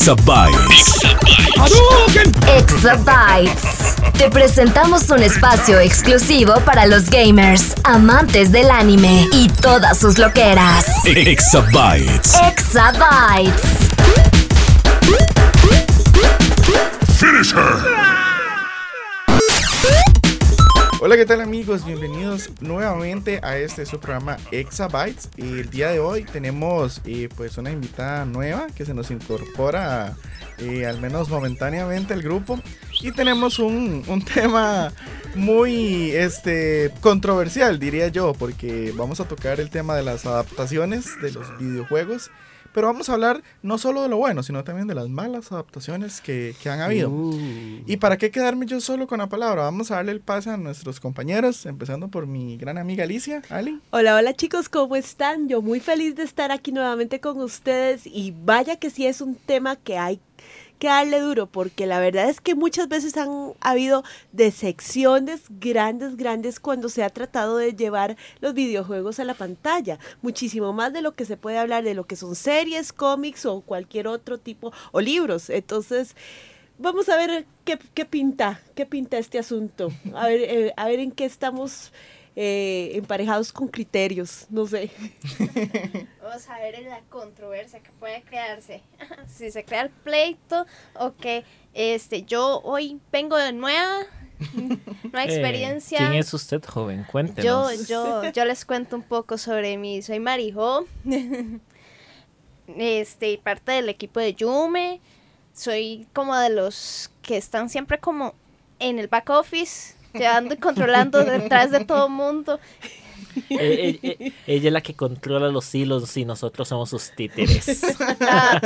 Exabytes. Exabytes. Te presentamos un espacio exclusivo para los gamers, amantes del anime y todas sus loqueras. Exabytes. Exabytes. Finish her. Hola, ¿qué tal amigos? Bienvenidos nuevamente a este su programa Exabytes. El día de hoy tenemos eh, pues una invitada nueva que se nos incorpora eh, al menos momentáneamente al grupo. Y tenemos un, un tema muy este, controversial, diría yo, porque vamos a tocar el tema de las adaptaciones de los videojuegos. Pero vamos a hablar no solo de lo bueno, sino también de las malas adaptaciones que, que han habido. Y para qué quedarme yo solo con la palabra, vamos a darle el pase a nuestros compañeros, empezando por mi gran amiga Alicia. Ali. Hola, hola chicos, ¿cómo están? Yo muy feliz de estar aquí nuevamente con ustedes y vaya que sí es un tema que hay que darle duro porque la verdad es que muchas veces han habido decepciones grandes, grandes cuando se ha tratado de llevar los videojuegos a la pantalla. Muchísimo más de lo que se puede hablar de lo que son series, cómics o cualquier otro tipo o libros. Entonces... Vamos a ver qué, qué pinta, qué pinta este asunto. A ver, eh, a ver en qué estamos eh, emparejados con criterios, no sé. Vamos a ver en la controversia que puede crearse. si se crea el pleito o que este, yo hoy vengo de nueva, nueva Eh, experiencia. ¿Quién es usted, joven? yo, Cuéntenos. yo, yo les cuento un poco sobre mí. Soy Marijo, este, parte del equipo de Yume. Soy como de los que están siempre como en el back office, llevando y controlando detrás de todo mundo. Eh, eh, eh, ella es la que controla los hilos y nosotros somos sus títeres. Ah,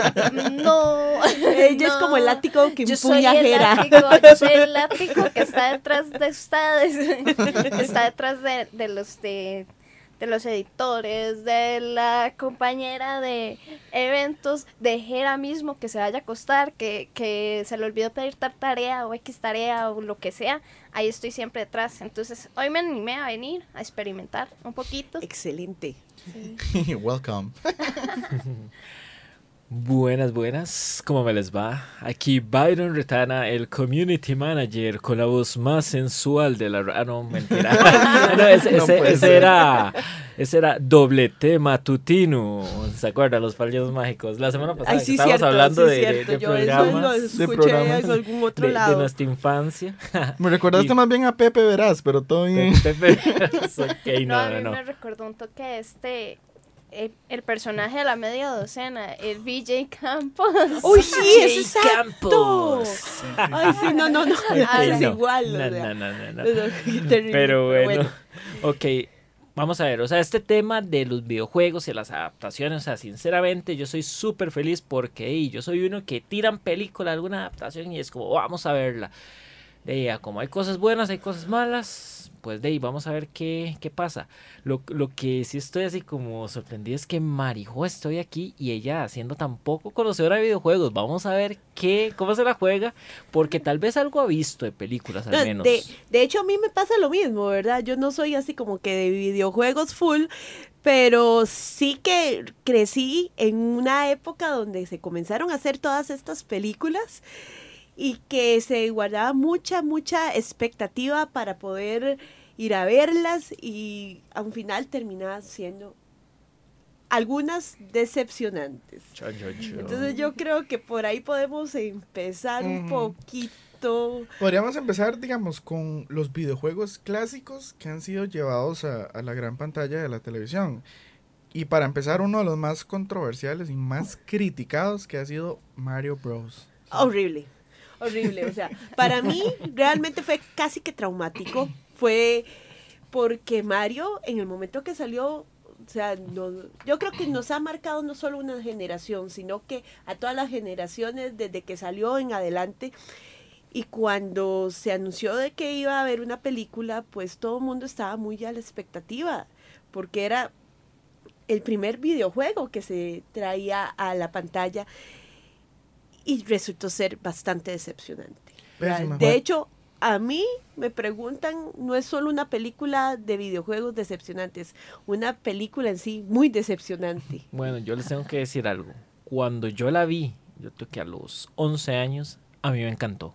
no. Ella es como el látigo que Yo soy el látigo, yo soy el látigo que está detrás de ustedes, está detrás de, de los de, de los editores, de la compañera de eventos, de Jera mismo que se vaya a acostar, que, que se le olvidó pedir tal tarea o X tarea o lo que sea, ahí estoy siempre detrás. Entonces, hoy me animé a venir a experimentar un poquito. Excelente. Welcome. Buenas, buenas. ¿Cómo me les va? Aquí Byron Retana, el community manager con la voz más sensual de la ah, no, mentira. No, ese, No ese- ese era ese era doblete matutino. ¿Se acuerdan? Los fallos mágicos. La semana pasada Ay, sí, estábamos cierto, hablando sí, de, de- cierto. de Yo eso programas lo de escuché programas en algún otro de, de lado. nuestra infancia. Me recordaste Y- más bien a Pepe Verás, pero todo bien. Pepe, ok, No, a no, mí no, no. me recordó un toque este, el, el personaje de la media docena, el VJ Campos. Uy, sí, es exacto. Campos. Ay, sí, no, no, no. Es no. igual. o No, sea. no, no, no, no. Es terrible, Pero bueno, ok, vamos a ver, o sea, este tema de los videojuegos y las adaptaciones, o sea, sinceramente yo soy súper feliz porque ey, yo soy uno que tiran película, alguna adaptación y es como, vamos a verla. De a como hay cosas buenas, hay cosas malas, pues de ahí vamos a ver qué, qué pasa. Lo, lo que sí estoy así como sorprendido es que Marijo estoy aquí y ella siendo tan poco conocedora de videojuegos. Vamos a ver qué, cómo se la juega, porque tal vez algo ha visto de películas al No, menos. De, de hecho, a mí me pasa lo mismo, ¿verdad? Yo no soy así como que de videojuegos full, pero sí que crecí en una época donde se comenzaron a hacer todas estas películas y que se guardaba mucha, mucha expectativa para poder ir a verlas y a un final terminaba siendo algunas decepcionantes. Chon, chon, chon. Entonces yo creo que por ahí podemos empezar un poquito. Podríamos empezar, digamos, con los videojuegos clásicos que han sido llevados a, a la gran pantalla de la televisión. Y para empezar, uno de los más controversiales y más criticados que ha sido Mario Bros. Horrible, horrible. O sea, para mí realmente fue casi que traumático. Fue porque Mario, en el momento que salió, O sea, no- yo creo que nos ha marcado no solo una generación, sino que a todas las generaciones desde que salió en adelante. Y cuando se anunció de que iba a haber una película, pues todo el mundo estaba muy a la expectativa, porque era el primer videojuego que se traía a la pantalla y resultó ser bastante decepcionante. Pésima, de hecho, a mí me preguntan, no es solo una película de videojuegos decepcionantes, una película en sí muy decepcionante. Bueno, yo les tengo que decir algo. Cuando yo la vi, yo creo que a los 11 años, a mí me encantó.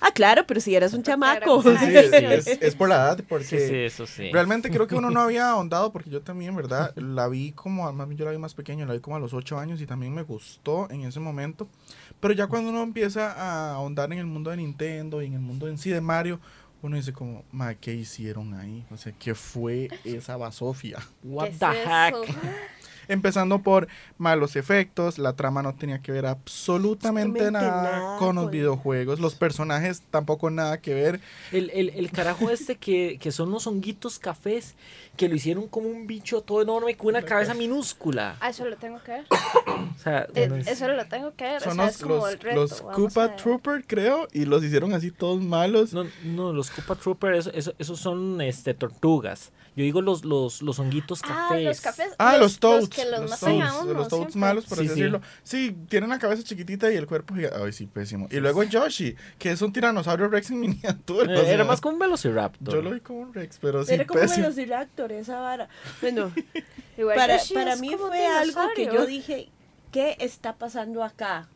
Ah, claro, pero si eras un Porque chamaco. era un Sí, es, es- es por la edad, porque Sí, sí, eso sí. realmente creo que uno no había ahondado, porque yo también, ¿verdad? La vi como, más bien yo la vi más pequeño, la vi como a los 8 años y también me gustó en ese momento. Pero ya cuando uno empieza a ahondar en el mundo de Nintendo y en el mundo en sí de Mario, uno dice como, ma, ¿qué hicieron ahí? O sea, ¿qué fue esa basofia? What ¿Qué the es heck? eso? Empezando por malos efectos, la trama no tenía que ver absolutamente nada, nada con los con- videojuegos, los personajes tampoco nada que ver. El, el, el carajo este que, que son los honguitos cafés, que lo hicieron como un bicho todo enorme con una cabeza minúscula. Ah, eso lo tengo que ver. O sea, Eh, Eso lo tengo que ver. Son o sea, los, es como los, el reto. los vamos Koopa. Trooper, creo, y los hicieron así todos malos. no, no, los Koopa Trooper, eso, eso- esos son este, tortugas. Yo digo los, los, los honguitos Ah, cafés. los cafés. Ah, los, Toads. que los, los matan a Toads, uno los Toads siempre. malos, por Sí, así sí. decirlo. Sí, tienen la cabeza chiquitita y el cuerpo gigante. Ay, sí, pésimo. Y luego Yoshi, que es un tiranosaurio Rex en miniatura. Eh, o sea, era más como un Velociraptor. Yo lo vi como un Rex, pero sí, Era como pésimo. Velociraptor, esa vara. Bueno, Igual para, para mí fue algo que yo dije, ¿qué está pasando acá?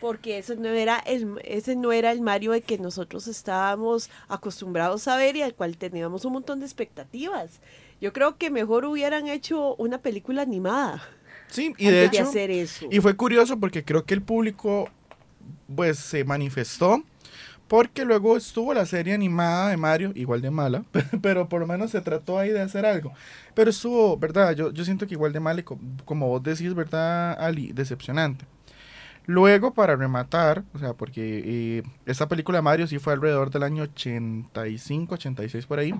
Porque eso no era el, ese no era el Mario de que nosotros estábamos acostumbrados a ver y al cual teníamos un montón de expectativas. Yo creo que mejor hubieran hecho una película animada Sí, y de hecho, de hacer eso. y fue curioso porque creo que el público, pues, se manifestó. Porque luego estuvo la serie animada de Mario, igual de mala, pero por lo menos se trató ahí de hacer algo. Pero estuvo, ¿verdad? Yo, yo siento que igual de mala como vos decís, ¿verdad, Ali? Decepcionante. Luego, para rematar, o sea, porque eh, esta película de Mario sí fue alrededor del año 85, 86 por ahí,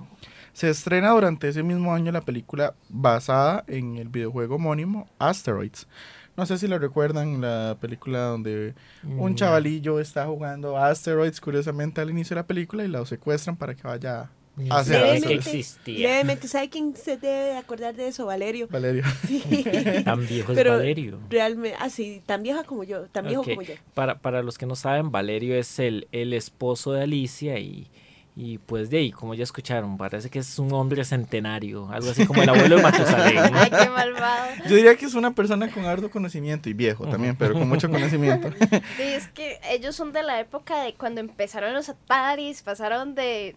se estrena durante ese mismo año la película basada en el videojuego homónimo Asteroids. No sé si lo recuerdan, la película donde un Mm, chavalillo está jugando Asteroids curiosamente al inicio de la película y lo secuestran para que vaya Hacer sabía que Levemente- existía. Levemente, ¿sabe quién se debe de acordar de eso, Valerio? Valeria. Tan viejo es Pero Valerio. realmente, así, tan vieja como yo, tan viejo Ok, como yo. Para, para los que no saben, Valerio es el, el esposo de Alicia y, y pues de ahí, como ya escucharon, parece que es un hombre centenario, algo así como el abuelo de Matusalén. Ay, qué malvado. Yo diría que es una persona con harto conocimiento y viejo también, pero con mucho conocimiento. Sí, es que ellos son de la época de cuando empezaron los Ataris, pasaron de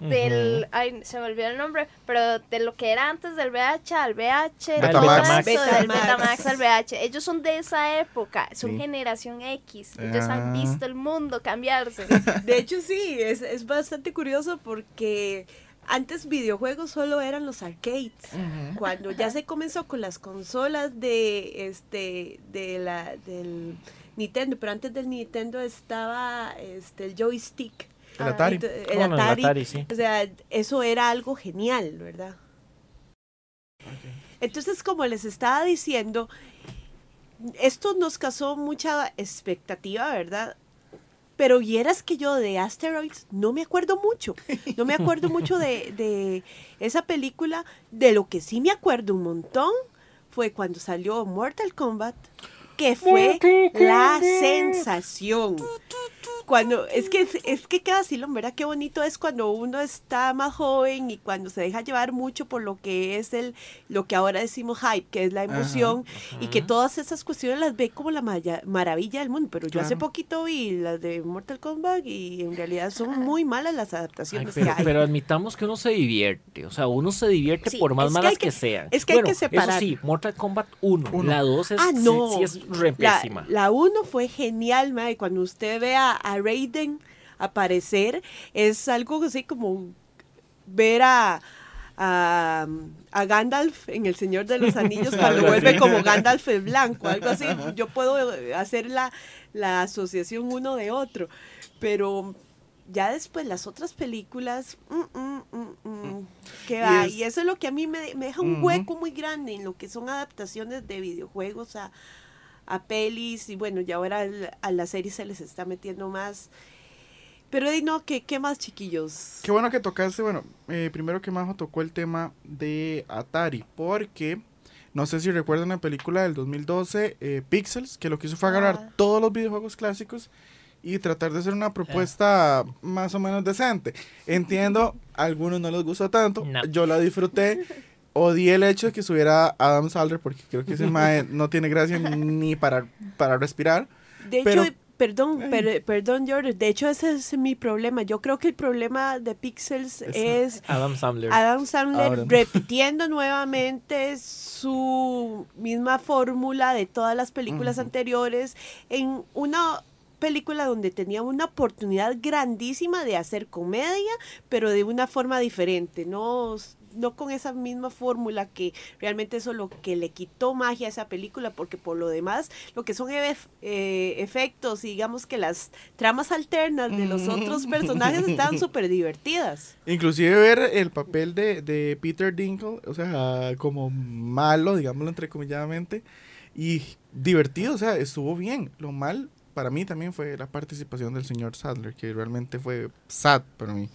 del ay, se me olvidó el nombre, pero de lo que era antes del VH al VH, Betamax. eso, del Betamax. Al VH. Ellos son de esa época, son Sí. generación X. Ellos Ah. han visto el mundo cambiarse. De hecho, sí, es, es bastante curioso porque antes videojuegos solo eran los arcades. Cuando ya se comenzó con las consolas de este de la del Nintendo, pero antes del Nintendo estaba este el joystick. El Atari. El Bueno, el Atari. Sí. O sea, eso era algo genial, ¿verdad? Entonces, como les estaba diciendo, esto nos causó mucha expectativa, ¿verdad? Pero vieras que yo de Asteroids no me acuerdo mucho. No me acuerdo mucho de, de esa película. De lo que sí me acuerdo un montón fue cuando salió Mortal Kombat, que fue la sensación. Cuando, es que es que queda así, ¿verdad? Qué bonito es cuando uno está más joven y cuando se deja llevar mucho por lo que es el, lo que ahora decimos hype, que es la emoción, y que todas esas cuestiones las ve como la maya- maravilla del mundo. Pero yo hace poquito vi las de Mortal Kombat y en realidad son muy malas las Ay, adaptaciones pero, que hay. pero admitamos que uno se divierte, o sea, uno se divierte Sí, por más que malas que, que- sean. es que hay que separar. Eso sí, Mortal Kombat 1, Uno. la 2 es, Ah, no. sí, es re La, pésima. la uno fue genial, mae. Cuando usted ve a, Raiden aparecer, es algo así como ver a, a, a Gandalf en El Señor de los Anillos cuando vuelve como Gandalf el Blanco, algo así. Yo puedo hacer la, la asociación uno de otro, pero ya después las otras películas, mm, mm, mm, mm, que va. Y eso es lo que a mí me, me deja un hueco muy grande en lo que son adaptaciones de videojuegos a, a pelis. Y bueno, ya ahora al- a la serie se les está metiendo más. Pero di no, ¿qué, qué más, chiquillos? Qué bueno que tocaste, bueno, eh, primero que Majo tocó el tema de Atari, porque no sé si recuerdan la película del 2012, eh, Pixels, que lo que hizo fue agarrar Ah. todos los videojuegos clásicos y tratar de hacer una propuesta más o menos decente. Entiendo, a algunos no les gustó tanto, No. yo la disfruté. Odié el hecho de que subiera Adam Sandler porque creo que ese mae no tiene gracia ni para, para respirar. De hecho, perdón, per- perdón, George. De hecho, ese es mi problema. Yo creo que el problema de Pixels Es- es Adam Sandler. Adam Sandler Adam. repitiendo nuevamente su misma fórmula de todas las películas anteriores en una película donde tenía una oportunidad grandísima de hacer comedia, pero de una forma diferente, no, no con esa misma fórmula que realmente eso es lo que le quitó magia a esa película, porque por lo demás, lo que son ef- eh, efectos y digamos que las tramas alternas de los otros personajes estaban súper divertidas. Inclusive ver el papel de, de Peter Dinkle, o sea, como malo, digámoslo entrecomilladamente, y divertido, o sea, estuvo bien. Lo mal para mí también fue la participación del señor Sadler, que realmente fue sad para mí.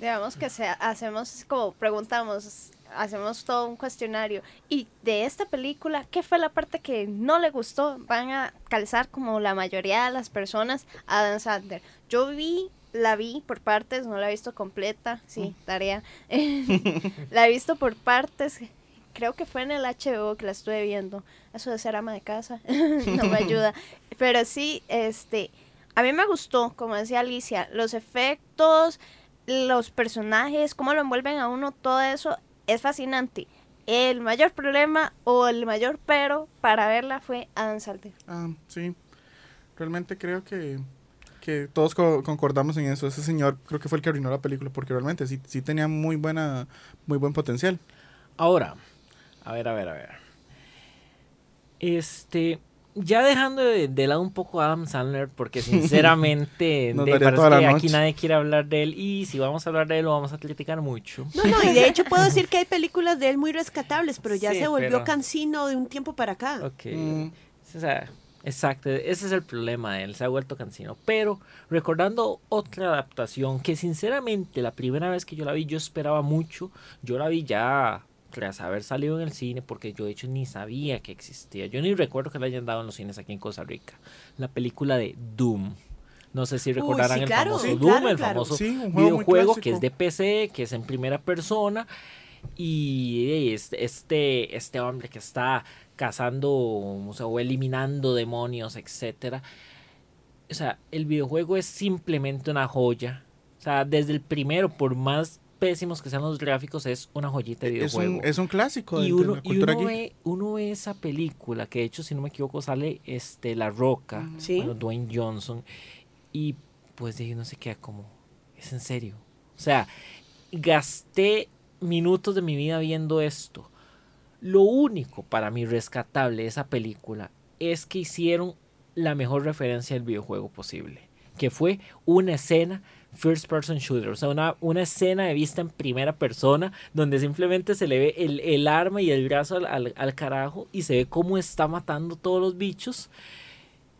Digamos que se, hacemos como preguntamos, hacemos todo un cuestionario. Y de esta película, ¿qué fue la parte que no le gustó? Van a calzar como la mayoría de las personas a Dan Sandler. Yo vi, la vi por partes, no la he visto completa, sí, tarea. la he visto por partes. Creo que fue en el HBO que la estuve viendo. Eso de ser ama de casa no me ayuda. Pero sí, este, a mí me gustó, como decía Alicia, los efectos, los personajes, cómo lo envuelven a uno, todo eso es fascinante. El mayor problema o el mayor pero para verla fue Adam Sandler. Ah, sí, realmente creo que, que todos co- concordamos en eso. Ese señor creo que fue el que arruinó la película, porque realmente sí, sí tenía muy, buena, muy buen potencial. Ahora, a ver, a ver, a ver. Este, ya dejando de, de lado un poco a Adam Sandler, porque sinceramente de- parece que aquí nadie quiere hablar de él y si vamos a hablar de él lo vamos a criticar mucho. No, no, y de hecho puedo decir que hay películas de él muy rescatables, pero ya Sí, se volvió pero- cansino de un tiempo para acá. Ok. Mm. O sea, exacto, ese es el problema de él, se ha vuelto cansino. Pero recordando otra adaptación que sinceramente la primera vez que yo la vi yo esperaba mucho, yo la vi ya tras haber salido en el cine porque yo de hecho ni sabía que existía. Yo ni recuerdo que la hayan dado en los cines aquí en Costa Rica. La película de Doom. No sé si recordarán sí, el famoso sí, Doom, claro, el claro. famoso Sí, un juego muy videojuego que es de PC, que es en primera persona. Y este, este hombre que está cazando o, sea, o eliminando demonios, etcétera. O sea, el videojuego es simplemente una joya. O sea, desde el primero, por más pésimos que sean los gráficos, es una joyita de Es videojuego. un, es un clásico de, y de uno, la y cultura uno geek. ve, uno ve esa película, que de hecho, si no me equivoco, sale este La Roca, Sí. bueno, Dwayne Johnson, y pues de ahí uno se queda como, es en serio. O sea, gasté minutos de mi vida viendo esto. Lo único para mí rescatable de esa película es que hicieron la mejor referencia del videojuego posible, que fue una escena first person shooter, o sea, una, una escena de vista en primera persona donde simplemente se le ve el, el arma y el brazo al, al- al carajo y se ve cómo está matando todos los bichos.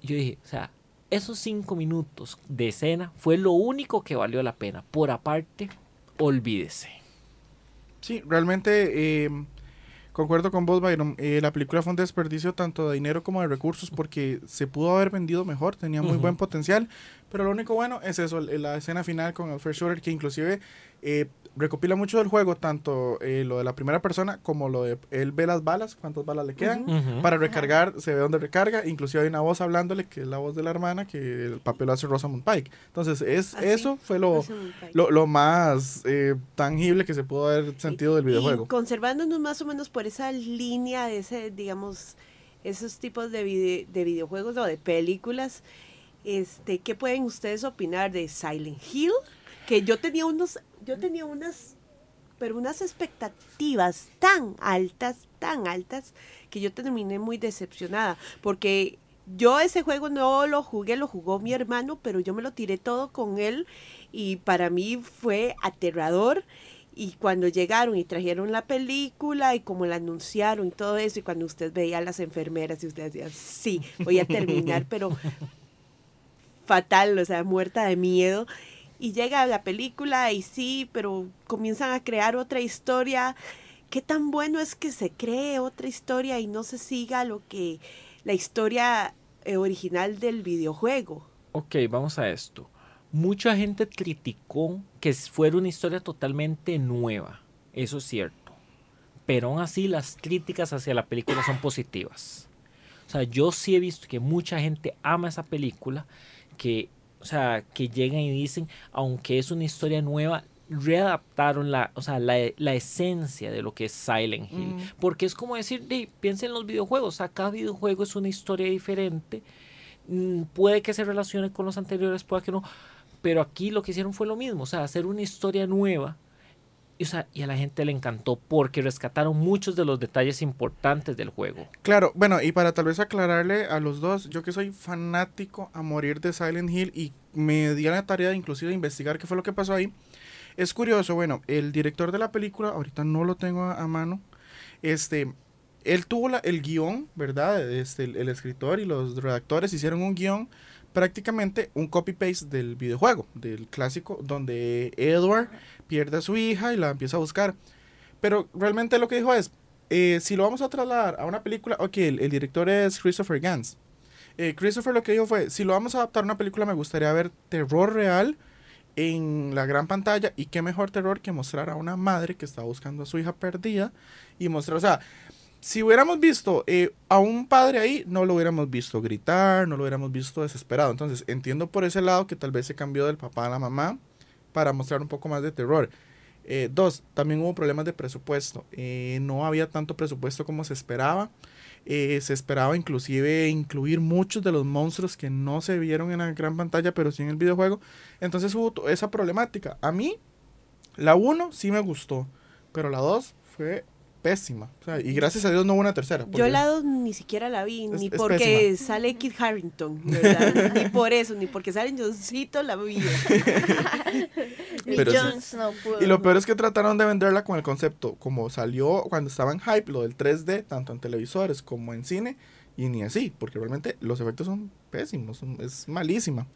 Yo dije, o sea, esos cinco minutos de escena fue lo único que valió la pena. Por aparte, olvídese. Sí, realmente eh, concuerdo con vos, Byron. Eh, la película fue un desperdicio tanto de dinero como de recursos porque se pudo haber vendido mejor, tenía muy buen potencial. Pero lo único bueno es eso, la escena final con el First Shooter, que inclusive eh, recopila mucho del juego, tanto eh, lo de la primera persona como lo de él ve las balas, cuántas balas le quedan. Para recargar, se ve dónde recarga. Inclusive hay una voz hablándole, que es la voz de la hermana, que el papel lo hace Rosamund Pike. Entonces, es, Así. eso fue lo, lo, lo más eh, tangible que se pudo haber sentido del videojuego. Y conservándonos más o menos por esa línea de ese, digamos, esos tipos de, vide- de videojuegos o de películas, este, ¿qué pueden ustedes opinar de Silent Hill? Que yo tenía unos, yo tenía unas, pero unas expectativas tan altas, tan altas, que yo terminé muy decepcionada, porque yo ese juego no lo jugué, lo jugó mi hermano, pero yo me lo tiré todo con él y para mí fue aterrador. Y cuando llegaron y trajeron la película y como la anunciaron y todo eso, y cuando usted veía a las enfermeras y usted decía, sí, voy a terminar, pero fatal, o sea, muerta de miedo. Y llega la película y sí, pero comienzan a crear otra historia. ¿Qué tan bueno es que se cree otra historia y no se siga lo que la historia eh, original del videojuego? Ok, vamos a esto. Mucha gente criticó que fuera una historia totalmente nueva. Eso es cierto. Pero aún así las críticas hacia la película son positivas. O sea, yo sí he visto que mucha gente ama esa película, que, o sea, que llegan y dicen, aunque es una historia nueva, readaptaron la, o sea, la, la esencia de lo que es Silent Hill. Mm. Porque es como decir, "Di, piensa en los videojuegos, cada videojuego es una historia diferente. Mm, Puede que se relacione con los anteriores, puede que no. Pero aquí lo que hicieron fue lo mismo, o sea, hacer una historia nueva. Y, o sea, y a la gente le encantó porque rescataron muchos de los detalles importantes del juego. Claro, bueno, y para tal vez aclararle a los dos, yo que soy fanático a morir de Silent Hill y me di la tarea de inclusive investigar qué fue lo que pasó ahí. Es curioso, bueno, el director de la película, ahorita no lo tengo a, a mano, este, él tuvo la- el guion, ¿verdad? Este, el, el escritor y los redactores hicieron un guion, prácticamente un copy-paste del videojuego, del clásico, donde Edward pierde a su hija y la empieza a buscar. Pero realmente lo que dijo es, eh, si lo vamos a trasladar a una película, ok, el, director es Christopher Gans. Eh, Christopher lo que dijo fue, si lo vamos a adaptar a una película me gustaría ver terror real en la gran pantalla y qué mejor terror que mostrar a una madre que está buscando a su hija perdida y mostrar, o sea, si hubiéramos visto eh, a un padre ahí, no lo hubiéramos visto gritar, no lo hubiéramos visto desesperado. Entonces, entiendo por ese lado que tal vez se cambió del papá a la mamá para mostrar un poco más de terror. Eh, dos, también hubo problemas de presupuesto. Eh, no había tanto presupuesto como se esperaba. Se esperaba inclusive incluir muchos de los monstruos que no se vieron en la gran pantalla, pero sí en el videojuego. Entonces hubo esa problemática. A mí, la 1 sí me gustó, pero la 2 fue pésima. O sea, y gracias a Dios no hubo una tercera. Yo la dos ni siquiera la vi, Es- ni es porque pésima. sale Kit Harrington, ¿verdad? ni por eso, ni porque sale Johncito la vi. Ni pudo. Y lo peor es que trataron de venderla con el concepto, como salió cuando estaba en hype, lo del 3D, tanto en televisores como en cine, y ni así, porque realmente los efectos son pésimos, son- es malísima.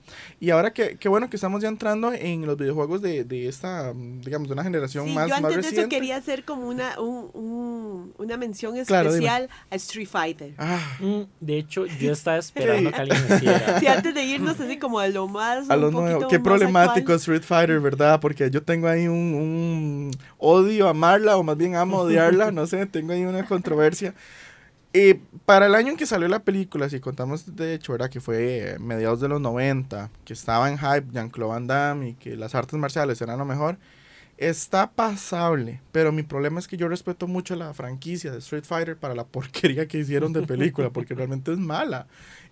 Y ahora que, qué bueno que estamos ya entrando en los videojuegos de, de esta, digamos, de una generación Sí, más, yo más antes de eso reciente. quería hacer como una, un- un- una mención Claro, especial a Street Fighter. Ah, Mm, de hecho, yo estaba esperando que alguien me hiciera. Sí, antes de irnos así como a lo más. a lo nuevo, qué problemático actual. Street Fighter, ¿verdad? Porque yo tengo ahí un, un odio amarla, o más bien amo odiarla, no sé, tengo ahí una controversia. Eh, para el año en que salió la película, si contamos de hecho, ¿verdad? Que fue eh, mediados de los 90, que estaba en hype Jean-Claude Van Damme y que las artes marciales eran lo mejor, está pasable. Pero mi problema es que yo respeto mucho la franquicia de Street Fighter para la porquería que hicieron de película, porque realmente es mala.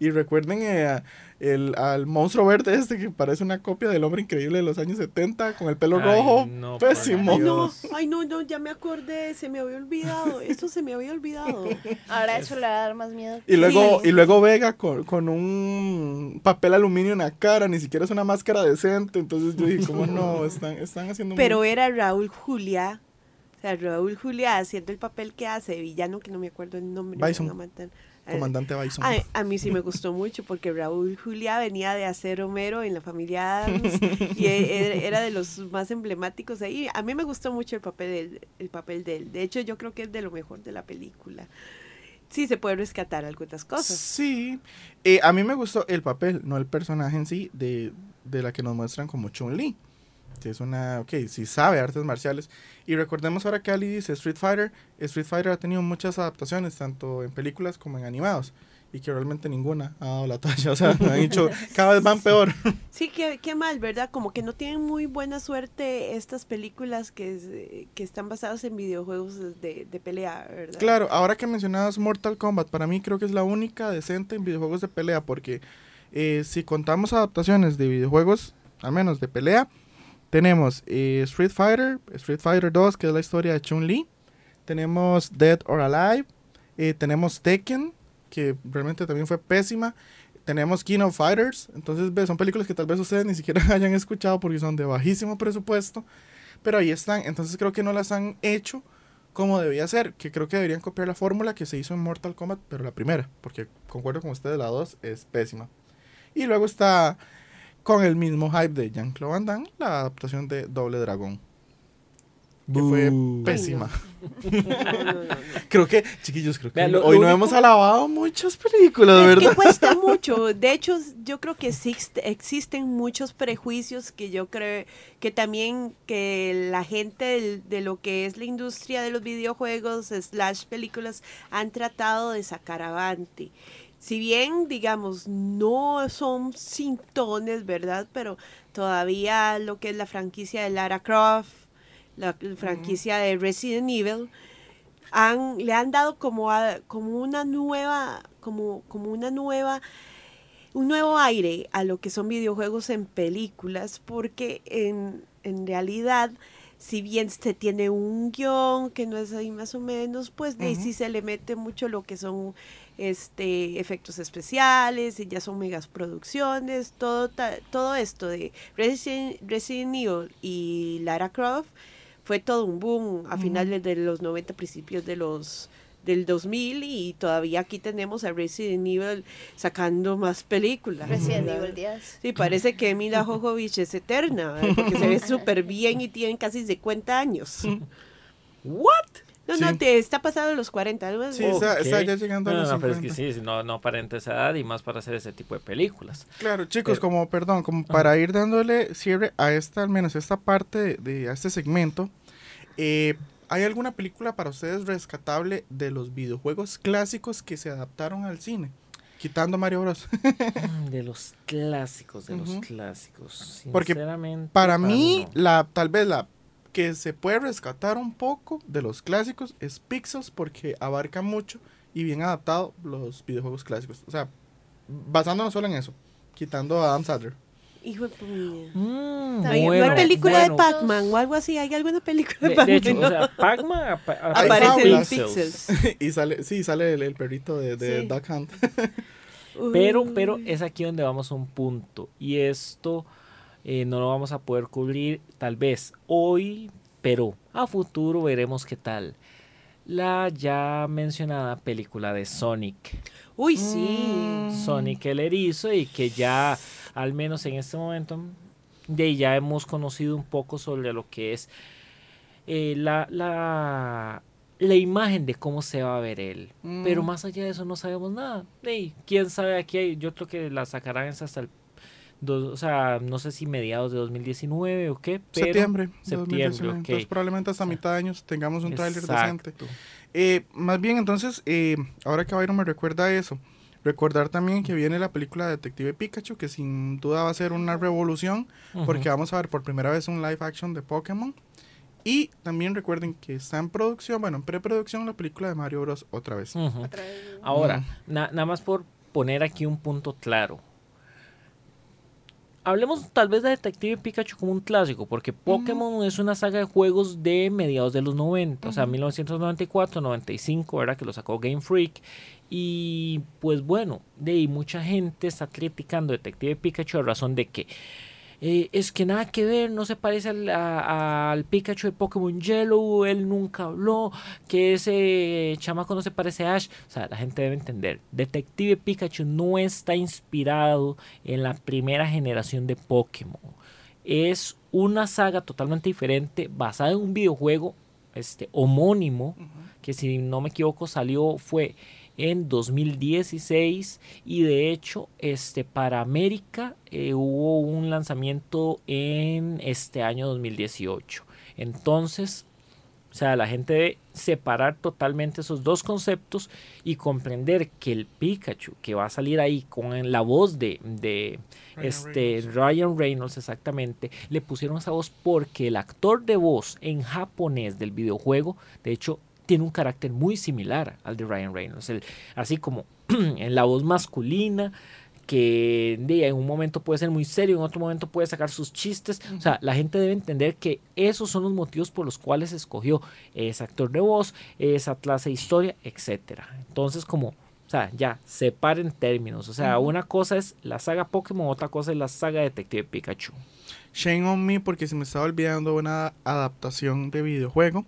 Y recuerden eh, el, al monstruo verde este que parece una copia del hombre increíble de los años 70 con el pelo Ay, rojo. no, pésimo. Ay, no, ay, no, no, ya me acordé, se me había olvidado. Esto se me había olvidado. Ahora eso le va a dar más miedo. Y luego, Sí. y luego Vega con, con un papel aluminio en la cara, ni siquiera es una máscara decente. Entonces yo dije, ¿cómo no? Están, están haciendo Pero muy- era Raúl Julia. O sea, Raúl Julia haciendo el papel que hace de villano, que no me acuerdo el nombre. me Bison. van a matar. Comandante Bison. A, a mí sí me gustó mucho porque Raúl Julia venía de hacer Homero en la familia Adams y e- era de los más emblemáticos ahí. A mí me gustó mucho el papel, del- el papel de él. De hecho, yo creo que es de lo mejor de la película. Sí, se puede rescatar algunas cosas. Sí. Eh, a mí me gustó el papel, no el personaje en sí, de, de la que nos muestran como Chun-Li. Que es una, ok, sí sabe artes marciales. Y recordemos ahora que Ali dice Street Fighter. Street Fighter ha tenido muchas adaptaciones, tanto en películas como en animados. Y que realmente ninguna ha dado la talla. O sea, han dicho, cada vez van peor. Sí, qué, qué mal, ¿verdad? Como que no tienen muy buena suerte estas películas que, que están basadas en videojuegos de, de pelea, ¿verdad? Claro, ahora que mencionabas Mortal Kombat, para mí creo que es la única decente en videojuegos de pelea, porque eh, si contamos adaptaciones de videojuegos, al menos de pelea, tenemos eh, Street Fighter, Street Fighter 2, que es la historia de Chun-Li, tenemos Dead or Alive, eh, tenemos Tekken, que realmente también fue pésima. Tenemos King of Fighters, entonces son películas que tal vez ustedes ni siquiera hayan escuchado porque son de bajísimo presupuesto, pero ahí están, entonces creo que no las han hecho como debía ser, que creo que deberían copiar la fórmula que se hizo en Mortal Kombat, pero la primera, porque concuerdo con ustedes, la 2 es pésima. Y luego está con el mismo hype de Jean-Claude Van Damme, la adaptación de Doble Dragón. Que fue pésima. Creo que, chiquillos, creo que lo- hoy lo no único- hemos alabado muchas películas, Es ¿verdad? que cuesta mucho. De hecho, yo creo que existe- existen muchos prejuicios que yo creo que también que la gente del- de lo que es la industria de los videojuegos slash películas han tratado de sacar avante. Si bien, digamos, no son sintones, ¿verdad? Pero todavía lo que es la franquicia de Lara Croft, la franquicia de Resident Evil, han, le han dado como, a- como una nueva, como, como una nueva, un nuevo aire a lo que son videojuegos en películas, porque en, en realidad, si bien se tiene un guion que no es ahí más o menos, pues de ahí sí se le mete mucho lo que son este efectos especiales, y ya son megas producciones, todo, ta- todo esto de Resident, Resident Evil y Lara Croft fue todo un boom a finales de los 90, principios de los del 2000 y todavía aquí tenemos a Resident Evil sacando más películas. Resident ¿verdad? Evil 10. Sí, parece que Mila Jovovich es eterna, ¿eh? porque se ve súper bien y tiene casi 50 años. ¿What? No, no, te está pasando los 40. algo Sí, está- ya llegando a no, los no, pero es que 50. sí, no, no aparenta esa edad y más para hacer ese tipo de películas. Claro, chicos, Pero- como, perdón, como para ir dándole cierre a esta, al menos esta parte de, de- a este segmento, eh, ¿hay alguna película para ustedes rescatable de los videojuegos clásicos que se adaptaron al cine? Quitando Mario Bros. De los clásicos, de los clásicos. Porque Sinceramente, para mí, no. la tal vez la que se puede rescatar un poco de los clásicos es Pixels porque abarca mucho y bien adaptado los videojuegos clásicos. O sea, basándonos solo en eso, quitando a Adam Sandler. Hijo de. Mm, No hay, no bueno, hay película bueno. de Pac-Man o algo así. ¿Hay alguna película de, De, de Pac-Man? hecho, o sea, Pac-Man Hay aparece en. Pixels. y sale, sí, sale el, el perrito de, de Sí. Duck Hunt. Pero, pero es aquí donde vamos a un punto. Y esto eh, no lo vamos a poder cubrir tal vez hoy, pero a futuro veremos qué tal. La ya mencionada película de Sonic. Uy, sí. Sonic el erizo y que ya al menos en este momento de ya hemos conocido un poco sobre lo que es eh, la, la, la imagen de cómo se va a ver él. Pero Mm. más allá de eso no sabemos nada. Ey, quién sabe aquí hay- yo creo que la sacarán hasta el do- o sea, no sé si mediados de 2019 o qué, pero septiembre. de septiembre, 2019. Entonces probablemente hasta mitad de años tengamos un tráiler decente. Eh, más bien, entonces, eh, ahora que Byron me recuerda eso, recordar también que viene la película Detective Pikachu, que sin duda va a ser una revolución, porque vamos a ver por primera vez un live action de Pokémon. Y también recuerden que está en producción, bueno, en preproducción la película de Mario Bros. otra vez. Ahora, na- nada más por poner aquí un punto claro. Hablemos tal vez de Detective Pikachu como un clásico, porque Pokémon es una saga de juegos de mediados de los 90, o sea, 1994, 95, ¿verdad? Que lo sacó Game Freak. Y pues bueno, de ahí mucha gente está criticando Detective Pikachu a razón de que eh, es que nada que ver, no se parece al, a- al Pikachu de Pokémon Yellow, él nunca habló, que ese chamaco no se parece a Ash. O sea, la gente debe entender, Detective Pikachu no está inspirado en la primera generación de Pokémon. Es una saga totalmente diferente, basada en un videojuego este, homónimo, que si no me equivoco salió, fue en 2016 y de hecho este para América eh, hubo un lanzamiento en este año 2018 entonces o sea la gente debe separar totalmente esos dos conceptos y comprender que el Pikachu que va a salir ahí con la voz de, de Ryan este Reynolds. Ryan Reynolds exactamente le pusieron esa voz porque el actor de voz en japonés del videojuego de hecho tiene un carácter muy similar al de Ryan Reynolds. El- así como en la voz masculina, que en un momento puede ser muy serio, en otro momento puede sacar sus chistes. O sea, la gente debe entender que esos son los motivos por los cuales escogió ese actor de voz, esa clase de historia, etcétera. Entonces, como sea, ya, separen términos. O sea, una cosa es la saga Pokémon, otra cosa es la saga Detective Pikachu. Shame on me porque se me estaba olvidando una adaptación de videojuego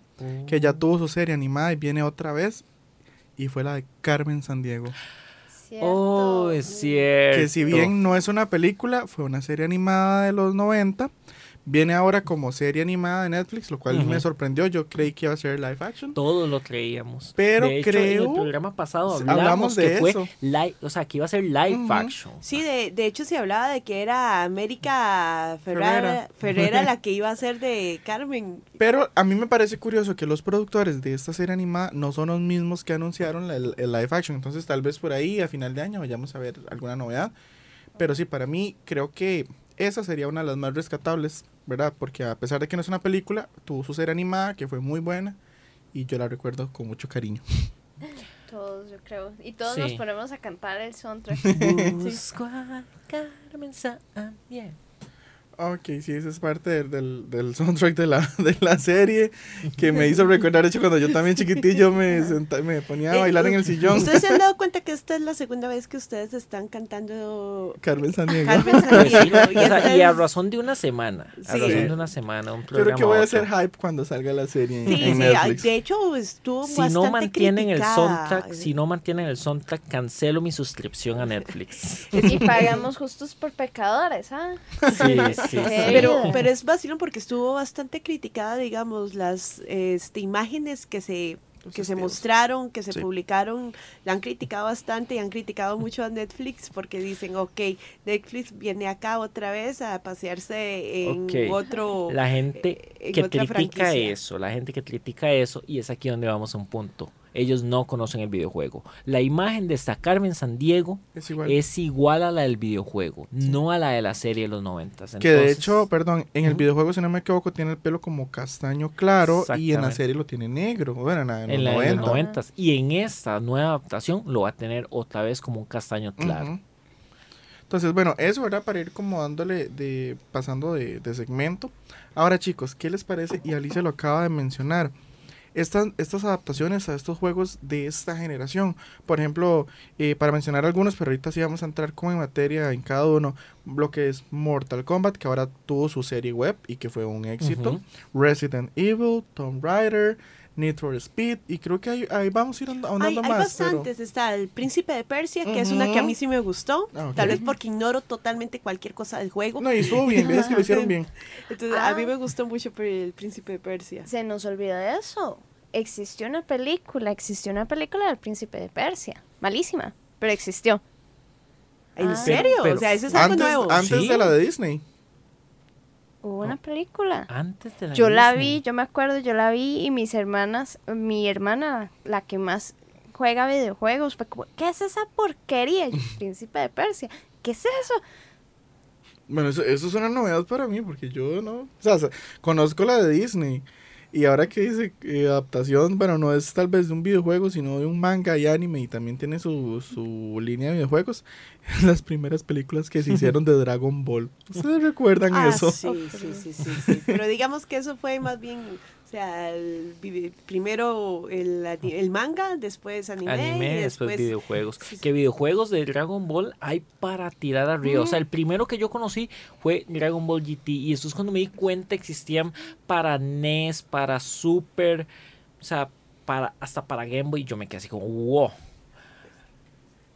que ya tuvo su serie animada y viene otra vez y fue la de Carmen Sandiego. Cierto. Oh, es cierto. Que si bien no es una película, fue una serie animada de los 90. Viene ahora como serie animada de Netflix, lo cual Ujú. me sorprendió. Yo creí que iba a ser live action. Todos lo creíamos. Pero de hecho, creo- En el programa pasado Hablamos hablamos, de que fue eso. live, o sea, que iba a ser live Ujú. action. Sí, de, de hecho se hablaba de que era América Ferrara, Ferrera. Ferrera la que iba a ser de Carmen. Pero a mí me parece curioso que los productores de esta serie animada no son los mismos que anunciaron la- el, el live action. Entonces tal vez por ahí a final de año vayamos a ver alguna novedad. Pero sí, para mí creo que esa sería una de las más rescatables, ¿verdad? Porque a pesar de que no es una película, tuvo su serie animada que fue muy buena y yo la recuerdo con mucho cariño. Todos, yo creo. Y todos Sí. nos ponemos a cantar el soundtrack. Busco a Carmen Sandiego. Ok, sí, esa es parte del, del, del soundtrack de la, de la serie que me hizo recordar, de hecho, cuando yo también chiquitillo me, senta- me ponía a Eh, bailar en el sillón. ¿Ustedes se han dado cuenta que esta es la segunda vez que ustedes están cantando Carmen Sandiego. Carmen Pues sí, Sandiego? o sea, esta y a razón de una semana. A Sí. razón de una semana, un programa. creo que voy a hacer hype cuando salga la serie en, Sí, en sí, Netflix. de hecho estuvo Si bastante no mantienen el criticada. soundtrack, si no mantienen el soundtrack, cancelo mi suscripción a Netflix. y pagamos justos por pecadores, ¿ah? Sí, sí, sí. Pero, pero es vacilón porque estuvo bastante criticada, digamos, las este, imágenes que se Los que se estilos. mostraron, que se Sí. publicaron, la han criticado bastante y han criticado mucho a Netflix porque dicen, ok, Netflix viene acá otra vez a pasearse en otro... La gente eh, en que otra critica franquicia. eso, la gente que critica eso, y es aquí donde vamos a un punto. Ellos no conocen el videojuego. La imagen de esta Carmen Sandiego Es igual. es igual a la del videojuego, no a la de la serie de los noventas. que de hecho, perdón, en el videojuego, si no me equivoco, tiene el pelo como castaño claro y en la serie lo tiene negro. Bueno, en la, en los en la de los 90. noventas. Y en esta nueva adaptación lo va a tener otra vez como un castaño claro. Entonces, bueno, eso era para ir como dándole de, pasando de, de segmento. Ahora, chicos, ¿qué les parece? Y Alicia lo acaba de mencionar. Estas, estas adaptaciones a estos juegos de esta generación. Por ejemplo, eh, para mencionar algunos, pero ahorita sí vamos a entrar como en materia en cada uno. Lo que es Mortal Kombat, que ahora tuvo su serie web y que fue un éxito. Resident Evil, Tomb Raider, Need for Speed. Y creo que ahí, ahí vamos a ir ahond- Hay, ahondando hay más. pero- bastantes, está el Príncipe de Persia, que es una que a mí sí me gustó, Ah, tal vez porque ignoro totalmente cualquier cosa del juego. No, y estuvo bien, es que lo hicieron bien. Entonces, a mí Ah. me gustó mucho el Príncipe de Persia. Se nos olvida de eso. Existió una película, existió una película del príncipe de Persia. Malísima, pero existió. ¿En Ah. serio? Pero- o sea, eso es algo Antes, nuevo. antes Sí. de la de Disney. Hubo una película. Antes de la Yo la vi, yo me acuerdo, yo la vi y mis hermanas, mi hermana, la que más juega videojuegos, fue como, ¿qué es esa porquería? Príncipe de Persia, ¿qué es eso? Bueno, eso, eso es una novedad para mí, porque yo no. O sea, conozco la de Disney. Y ahora que dice eh, adaptación, bueno, no es tal vez de un videojuego, sino de un manga y anime, y también tiene su, su línea de videojuegos. Las primeras películas que se hicieron de Dragon Ball. ¿Ustedes recuerdan Ah, eso? sí, sí, sí, sí, sí. Pero digamos que eso fue más bien, sea, el primero el, el manga, después anime, Anime, y después, después... videojuegos. Sí, sí. Que videojuegos de Dragon Ball hay para tirar arriba. O sea, el primero que yo conocí fue Dragon Ball GT. Y eso es cuando me di cuenta existían para NES, para Super, o sea, para, hasta para Game Boy. Y yo me quedé así como, wow.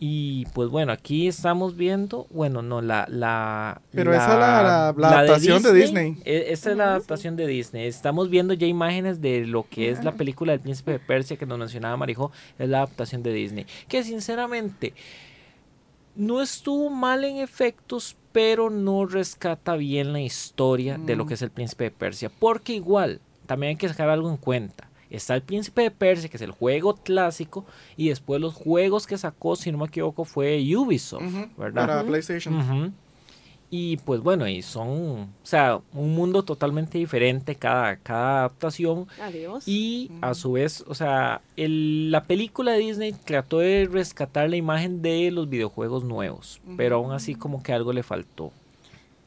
Y pues bueno, aquí estamos viendo, bueno, no, la... la Pero esa es la- la- la adaptación de Disney. Eh, Esta es la adaptación de Disney. Estamos viendo ya imágenes de lo que es la película del Príncipe de Persia que nos mencionaba Marijo. Es la adaptación de Disney. Que sinceramente no estuvo mal en efectos, pero no rescata bien la historia de lo Mm. que es el Príncipe de Persia. Porque igual, también hay que sacar algo en cuenta. Está el Príncipe de Persia, que es el juego clásico, y después los juegos que sacó, si no me equivoco, fue Ubisoft, ¿verdad? Para PlayStation. Y pues bueno, y son, o sea, un mundo totalmente diferente cada, cada adaptación. Adiós. Y a su vez, o sea, el- la película de Disney trató de rescatar la imagen de los videojuegos nuevos, pero aún así como que algo le faltó.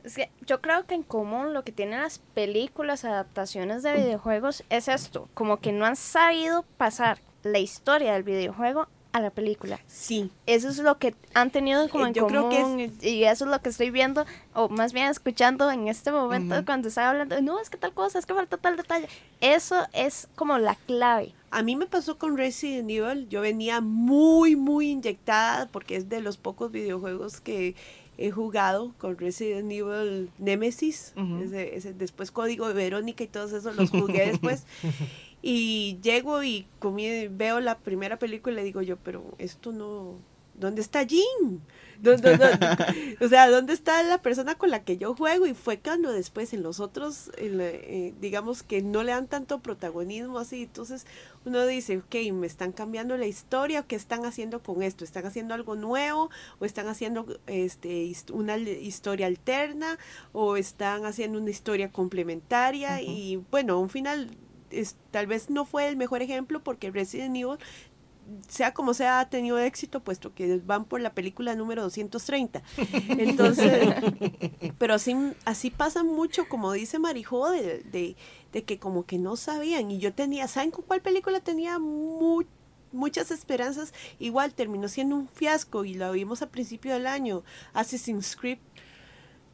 Es que yo creo que en común lo que tienen las películas, adaptaciones de videojuegos es esto, como que no han sabido pasar la historia del videojuego a la película. Sí. Eso es lo que han tenido como Eh, en yo creo que común y eso es lo que estoy viendo o más bien escuchando en este momento Ujú. cuando estaba hablando, no, es que tal cosa, es que falta tal detalle. Eso es como la clave. A mí me pasó con Resident Evil. Yo venía muy, muy inyectada porque es de los pocos videojuegos que he jugado con Resident Evil Nemesis. Ujú. ese, ese- después Código de Verónica y todos esos los jugué después. Y llego y comí- veo la primera película y le digo yo, pero esto no... ¿Dónde está Jim? ¿Dónde- dónde- o sea, ¿dónde está la persona con la que yo juego? Y fue cuando después en los otros, en la- eh, digamos que no le dan tanto protagonismo así. Entonces uno dice, ok, me están cambiando la historia, ¿qué están haciendo con esto? ¿Están haciendo algo nuevo? ¿O están haciendo este, una historia alterna? ¿O están haciendo una historia complementaria? Y bueno, un final es, tal vez no fue el mejor ejemplo porque Resident Evil sea como sea, ha tenido éxito, puesto que van por la película número 230. Entonces, pero así, así pasa mucho, como dice Marijo, de, de, de que como que no sabían. Y yo tenía, ¿saben con cuál película tenía mu- muchas esperanzas? Igual terminó siendo un fiasco y la vimos a principio del año, Assassin's Creed.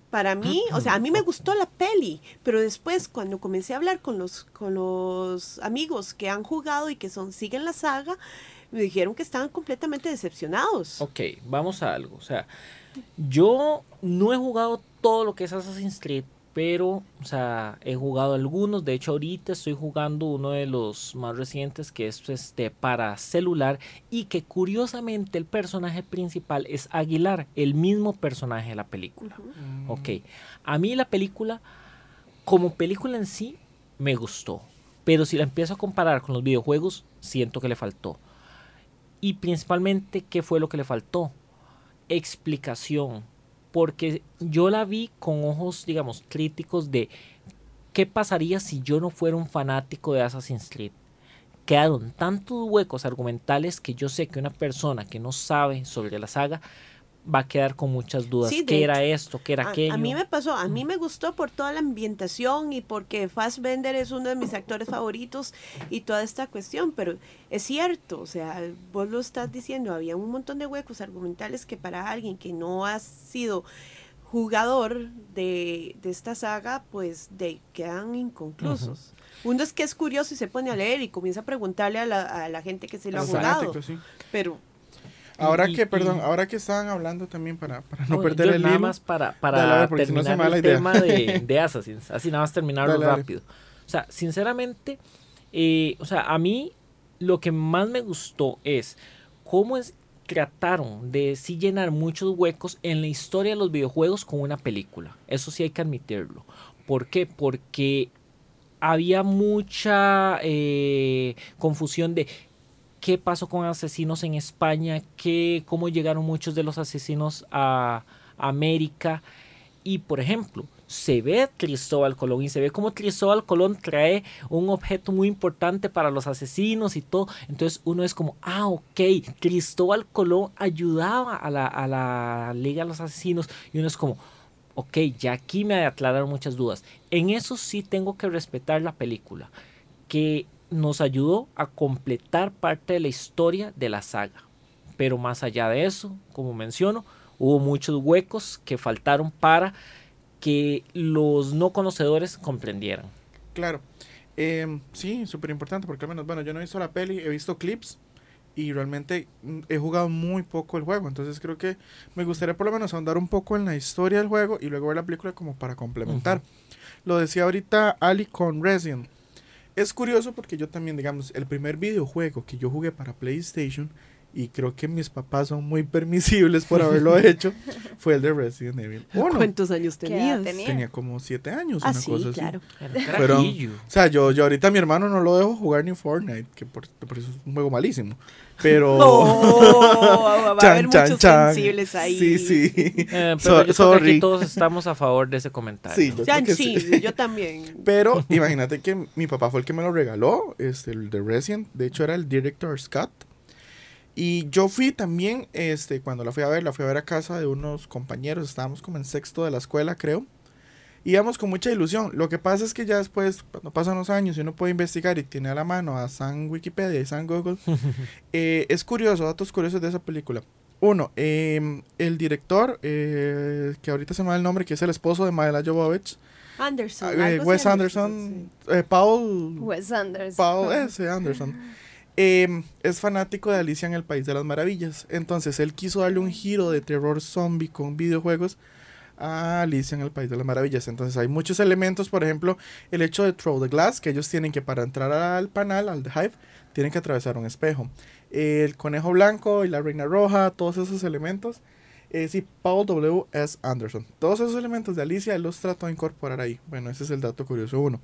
Para mí, o sea, a mí me gustó la peli, pero después cuando comencé a hablar con los, con los amigos que han jugado y que son, siguen la saga, me dijeron que estaban completamente decepcionados. Ok, vamos a algo. O sea, yo no he jugado todo lo que es Assassin's Creed, pero, o sea, he jugado algunos. De hecho, ahorita estoy jugando uno de los más recientes que es este para celular y que curiosamente el personaje principal es Aguilar, el mismo personaje de la película. Ok, a mí la película, como película en sí, me gustó. Pero si la empiezo a comparar con los videojuegos, siento que le faltó. Y principalmente, ¿qué fue lo que le faltó? Explicación. Porque yo la vi con ojos, digamos, críticos de qué pasaría si yo no fuera un fanático de Assassin's Creed. Quedaron tantos huecos argumentales que yo sé que una persona que no sabe sobre la saga va a quedar con muchas dudas. Sí, ¿Qué era hecho, esto? ¿Qué era A, aquello? a mí me pasó, a mí me gustó por toda la ambientación y porque Fassbender es uno de mis actores favoritos y toda esta cuestión, pero es cierto, o sea, vos lo estás diciendo, había un montón de huecos argumentales que para alguien que no ha sido jugador de, de esta saga, pues de, quedan inconclusos. Uno es que es curioso y se pone a leer y comienza a preguntarle a la, a la gente que se lo ha jugado, sí. pero Ahora Y- que, y- perdón, y- ahora que estaban hablando también para, para no perder el nada hilo. más para, para Dale, porque si no terminar el idea. tema de, de Assassins, así nada más terminarlo Dale, dale. rápido. O sea, sinceramente, eh, o sea, a mí lo que más me gustó es cómo es, trataron de sí llenar muchos huecos en la historia de los videojuegos con una película. Eso sí hay que admitirlo. ¿Por qué? Porque había mucha eh, confusión de qué pasó con asesinos en España, qué, cómo llegaron muchos de los asesinos a América. Y por ejemplo, se ve Cristóbal Colón y se ve como Cristóbal Colón trae un objeto muy importante para los asesinos y todo. Entonces uno es como, ah, ok, Cristóbal Colón ayudaba a la, a la Liga de los Asesinos. Y uno es como, ok, ya aquí me aclararon muchas dudas. En eso sí tengo que respetar la película, que nos ayudó a completar parte de la historia de la saga. Pero más allá de eso, como menciono, hubo muchos huecos que faltaron para que los no conocedores comprendieran. Claro. Em, sí, súper importante porque al menos, bueno, yo no he visto la peli, he visto clips y realmente mm, he jugado muy poco el juego. Entonces creo que me gustaría por lo menos ahondar un poco en la historia del juego y luego ver la película como para complementar. Lo decía ahorita Ali con Resident. Es curioso porque yo también, digamos, el primer videojuego que yo jugué para PlayStation y creo que mis papás son muy permisibles por haberlo hecho, fue el de Resident Evil 1. ¿cuántos años tenía? Tenía como siete años, Ah, una sí, cosa así. claro. Pero, o sea, yo, yo ahorita a mi hermano no lo dejo jugar ni Fortnite, que por, por eso es un juego malísimo. Pero. No, va a Chan, haber chan, muchos chan. sensibles ahí. Sí, sí. Eh, pero So- yo creo que todos estamos a favor de ese comentario. Sí, yo Chan, creo que sí, sí. yo también. Pero imagínate que mi papá fue el que me lo regaló, este, el de Resident. De hecho, era el Director Scott. Y yo fui también, este, cuando la fui a ver, la fui a ver a casa de unos compañeros. Estábamos como en sexto de la escuela, creo. íbamos con mucha ilusión. Lo que pasa es que ya después, cuando pasan los años y uno puede investigar y tiene a la mano a San Wikipedia y San Google, eh, es curioso, datos curiosos de esa película. Uno, em, el director, eh, que ahorita se me va el nombre, que es el esposo de Maela Jovovich, Anderson. eh, Wes Anderson, eh, Paul, Wes Anderson. Paul S. Anderson. em, es fanático de Alicia en el País de las Maravillas. Entonces él quiso darle un giro de terror zombie con videojuegos a Alicia en el País de las Maravillas. Entonces hay muchos elementos, por ejemplo, el hecho de throw the glass, que ellos tienen que para entrar al panel, al The Hive, tienen que atravesar un espejo. El conejo blanco y la reina roja, todos esos elementos. Eh, sí, Paul W. S. Anderson. Todos esos elementos de Alicia él los trató de incorporar ahí. Bueno, ese es el dato curioso uno.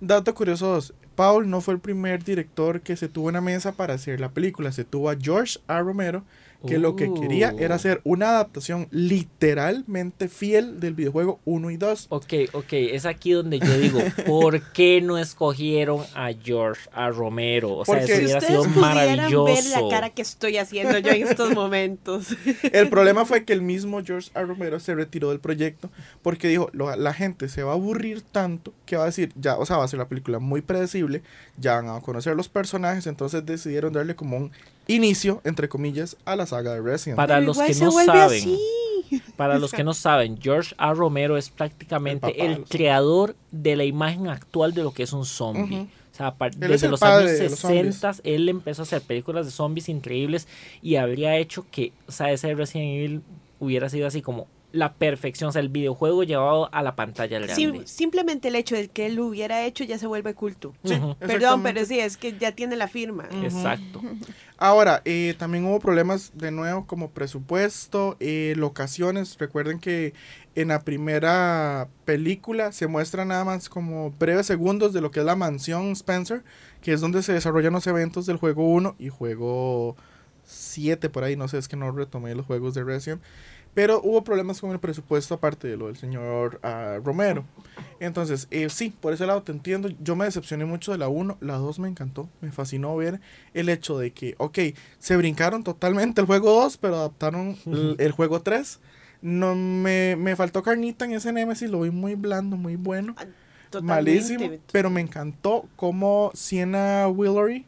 Dato curioso 2. Paul no fue el primer director que se tuvo en la mesa para hacer la película. Se tuvo a George A. Romero, que lo que quería Uh. era hacer una adaptación literalmente fiel del videojuego 1 y 2. Ok, ok, es aquí donde yo digo, ¿por qué no escogieron a George, a Romero? O sea, eso Si hubiera ustedes sido pudieran ver maravilloso. la cara que estoy haciendo yo en estos momentos. El problema fue que el mismo George A. Romero se retiró del proyecto porque dijo, "Lo- la gente se va a aburrir tanto que va a decir, ya, o sea, va a ser la película muy predecible, ya van a conocer los personajes, entonces decidieron darle como un inicio, entre comillas, a la saga de Resident. Para Pero los que no saben, así. para los que no saben, George A. Romero es prácticamente El creador de la imagen actual de lo que es un zombie. O sea, desde los años de los zombies. 60 él empezó a hacer películas de zombies increíbles y habría hecho que, o sea, ese Resident Evil hubiera sido así como la perfección, o sea, el videojuego llevado a la pantalla grande. Sim- simplemente el hecho de que él lo hubiera hecho ya se vuelve culto. Sí. Perdón, pero sí, es que ya tiene la firma. Exacto. Ahora, eh, también hubo problemas de nuevo como presupuesto, eh, locaciones. Recuerden que en la primera película se muestra nada más como breves segundos de lo que es la mansión Spencer, que es donde se desarrollan los eventos del juego 1 y juego 7 por ahí. No sé, es que no retomé los juegos de Resident. Pero hubo problemas con el presupuesto aparte de lo del señor ah, Romero. Entonces, eh, sí, por ese lado te entiendo. Yo me decepcioné mucho de la 1. La 2 me encantó. Me fascinó ver el hecho de que, ok, se brincaron totalmente el juego 2, pero adaptaron el, el juego 3. No me, me faltó carnita en ese Nemesis. Lo vi muy blando, muy bueno. Totalmente. Malísimo. Pero me encantó cómo Sienna Willery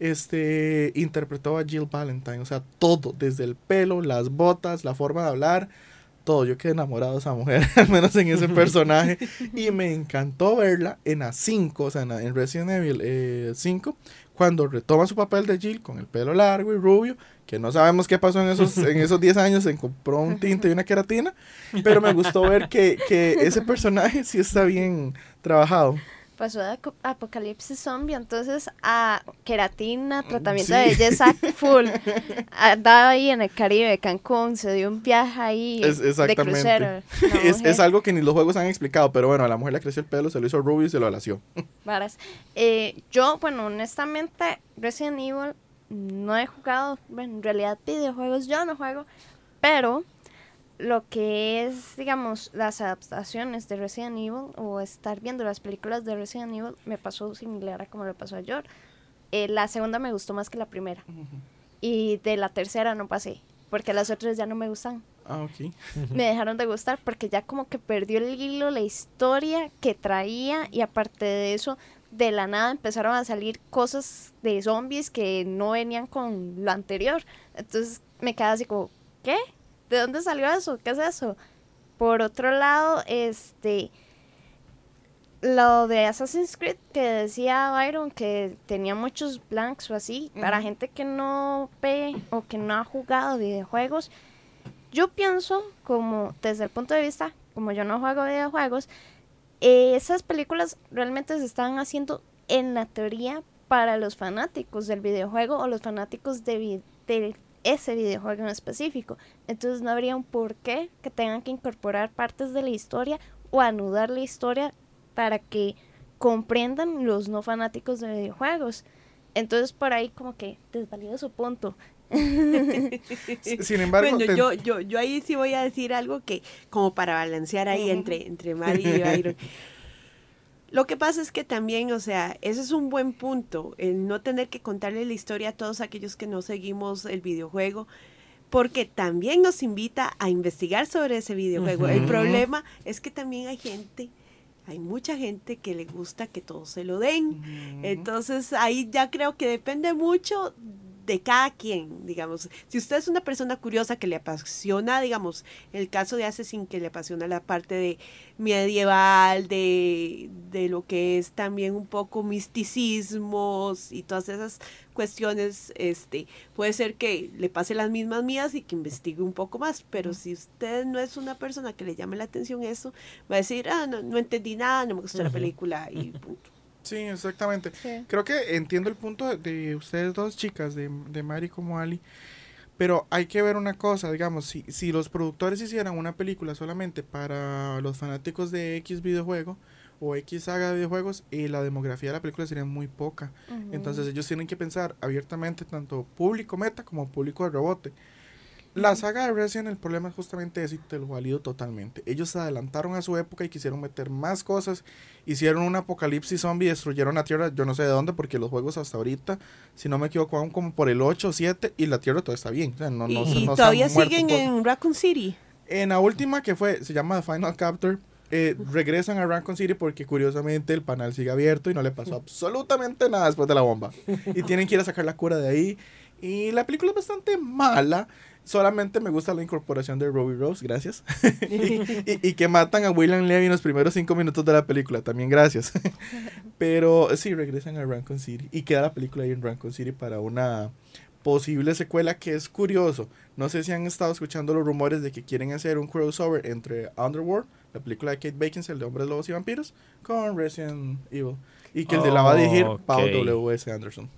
este, interpretó a Jill Valentine. O sea, todo, desde el pelo, las botas, la forma de hablar, todo. Yo quedé enamorado de esa mujer, al menos en ese personaje. y me encantó verla en a 5, o sea, en, Resident Evil eh, 5, cuando retoma su papel de Jill con el pelo largo y rubio. Que no sabemos qué pasó en esos, en esos 10 años, se compró un tinte y una queratina. Pero me gustó ver que, que ese personaje sí está bien trabajado. Pasó de apocalipsis zombie, entonces a queratina, tratamiento Sí. de belleza full. Andaba ahí en el Caribe, Cancún, se dio un viaje ahí Es, de exactamente. crucero. la Es, es algo que ni los juegos han explicado, pero bueno, a la mujer le creció el pelo, se lo hizo rubio y se lo alació. varas. Eh, yo, bueno, honestamente, Resident Evil no he jugado, en realidad videojuegos yo no juego, pero lo que es, digamos, las adaptaciones de Resident Evil o estar viendo las películas de Resident Evil me pasó similar a como le pasó a George. Eh, la segunda me gustó más que la primera y de la tercera no pasé, porque las otras ya no me gustan Ah, ok. me dejaron de gustar porque ya como que perdió el hilo, la historia que traía y aparte de eso, de la nada empezaron a salir cosas de zombies que no venían con lo anterior. Entonces me quedaba así como, ¿qué? ¿De dónde salió eso? ¿Qué es eso? Por otro lado, este lo de Assassin's Creed que decía Byron que tenía muchos blanks o así, para gente que no ve o que no ha jugado videojuegos, yo pienso como desde el punto de vista, como yo no juego videojuegos, eh, esas películas realmente se están haciendo en la teoría para los fanáticos del videojuego o los fanáticos de, vi- de ese videojuego en específico. Entonces no habría un porqué que tengan que incorporar partes de la historia o anudar la historia para que comprendan los no fanáticos de videojuegos. Entonces por ahí como que desvalido su punto. Sin embargo, Bueno, te- yo, yo, yo ahí sí voy a decir algo que, como para balancear ahí entre, entre Mari y Byron. Lo que pasa es que también, o sea, ese es un buen punto, el no tener que contarle la historia a todos aquellos que no seguimos el videojuego, porque también nos invita a investigar sobre ese videojuego. El problema es que también hay gente, hay mucha gente que le gusta que todo se lo den. Entonces ahí ya creo que depende mucho de cada quien, digamos. Si usted es una persona curiosa que le apasiona, digamos, el caso de Assassin que le apasiona la parte de medieval, de, de lo que es también un poco misticismos y todas esas cuestiones, este, puede ser que le pase las mismas mías y que investigue un poco más, pero si usted no es una persona que le llame la atención eso, va a decir, ah, no, no entendí nada, no me gustó la película y punto. Sí, exactamente. Sí. Creo que entiendo el punto de, de ustedes dos chicas, de, de Mari como Ali. Pero hay que ver una cosa, digamos, si, si los productores hicieran una película solamente para los fanáticos de X videojuego o X saga de videojuegos, eh, la demografía de la película sería muy poca. Entonces ellos tienen que pensar abiertamente tanto público meta como público de rebote. La saga de Resident el problema es justamente eso y te lo valido totalmente. Ellos se adelantaron a su época y quisieron meter más cosas. Hicieron un apocalipsis zombie, destruyeron la Tierra, yo no sé de dónde, porque los juegos hasta ahorita, si no me equivoco, van como por el 8 o 7 y la Tierra todavía está bien. O sea, no, no, y se- y no han todavía siguen por- en Raccoon City. en la última que fue, se llama The Final Capture, eh, regresan a Raccoon City porque curiosamente el panel sigue abierto y no le pasó absolutamente nada después de la bomba. Y tienen que ir a sacar la cura de ahí. Y la película es bastante mala. Solamente me gusta la incorporación de Robbie Rose, gracias. y, y- y que matan a William Levy en los primeros cinco minutos de la película, también gracias. Pero sí, regresan a Raccoon City. Y queda la película ahí en Raccoon City para una posible secuela que es curioso. No sé si han estado escuchando los rumores de que quieren hacer un crossover entre Underworld, la película de Kate Beckinsale de Hombres Lobos y Vampiros, con Resident Evil. Y que el de la va a dirigir Ok. Paul W.S. Anderson.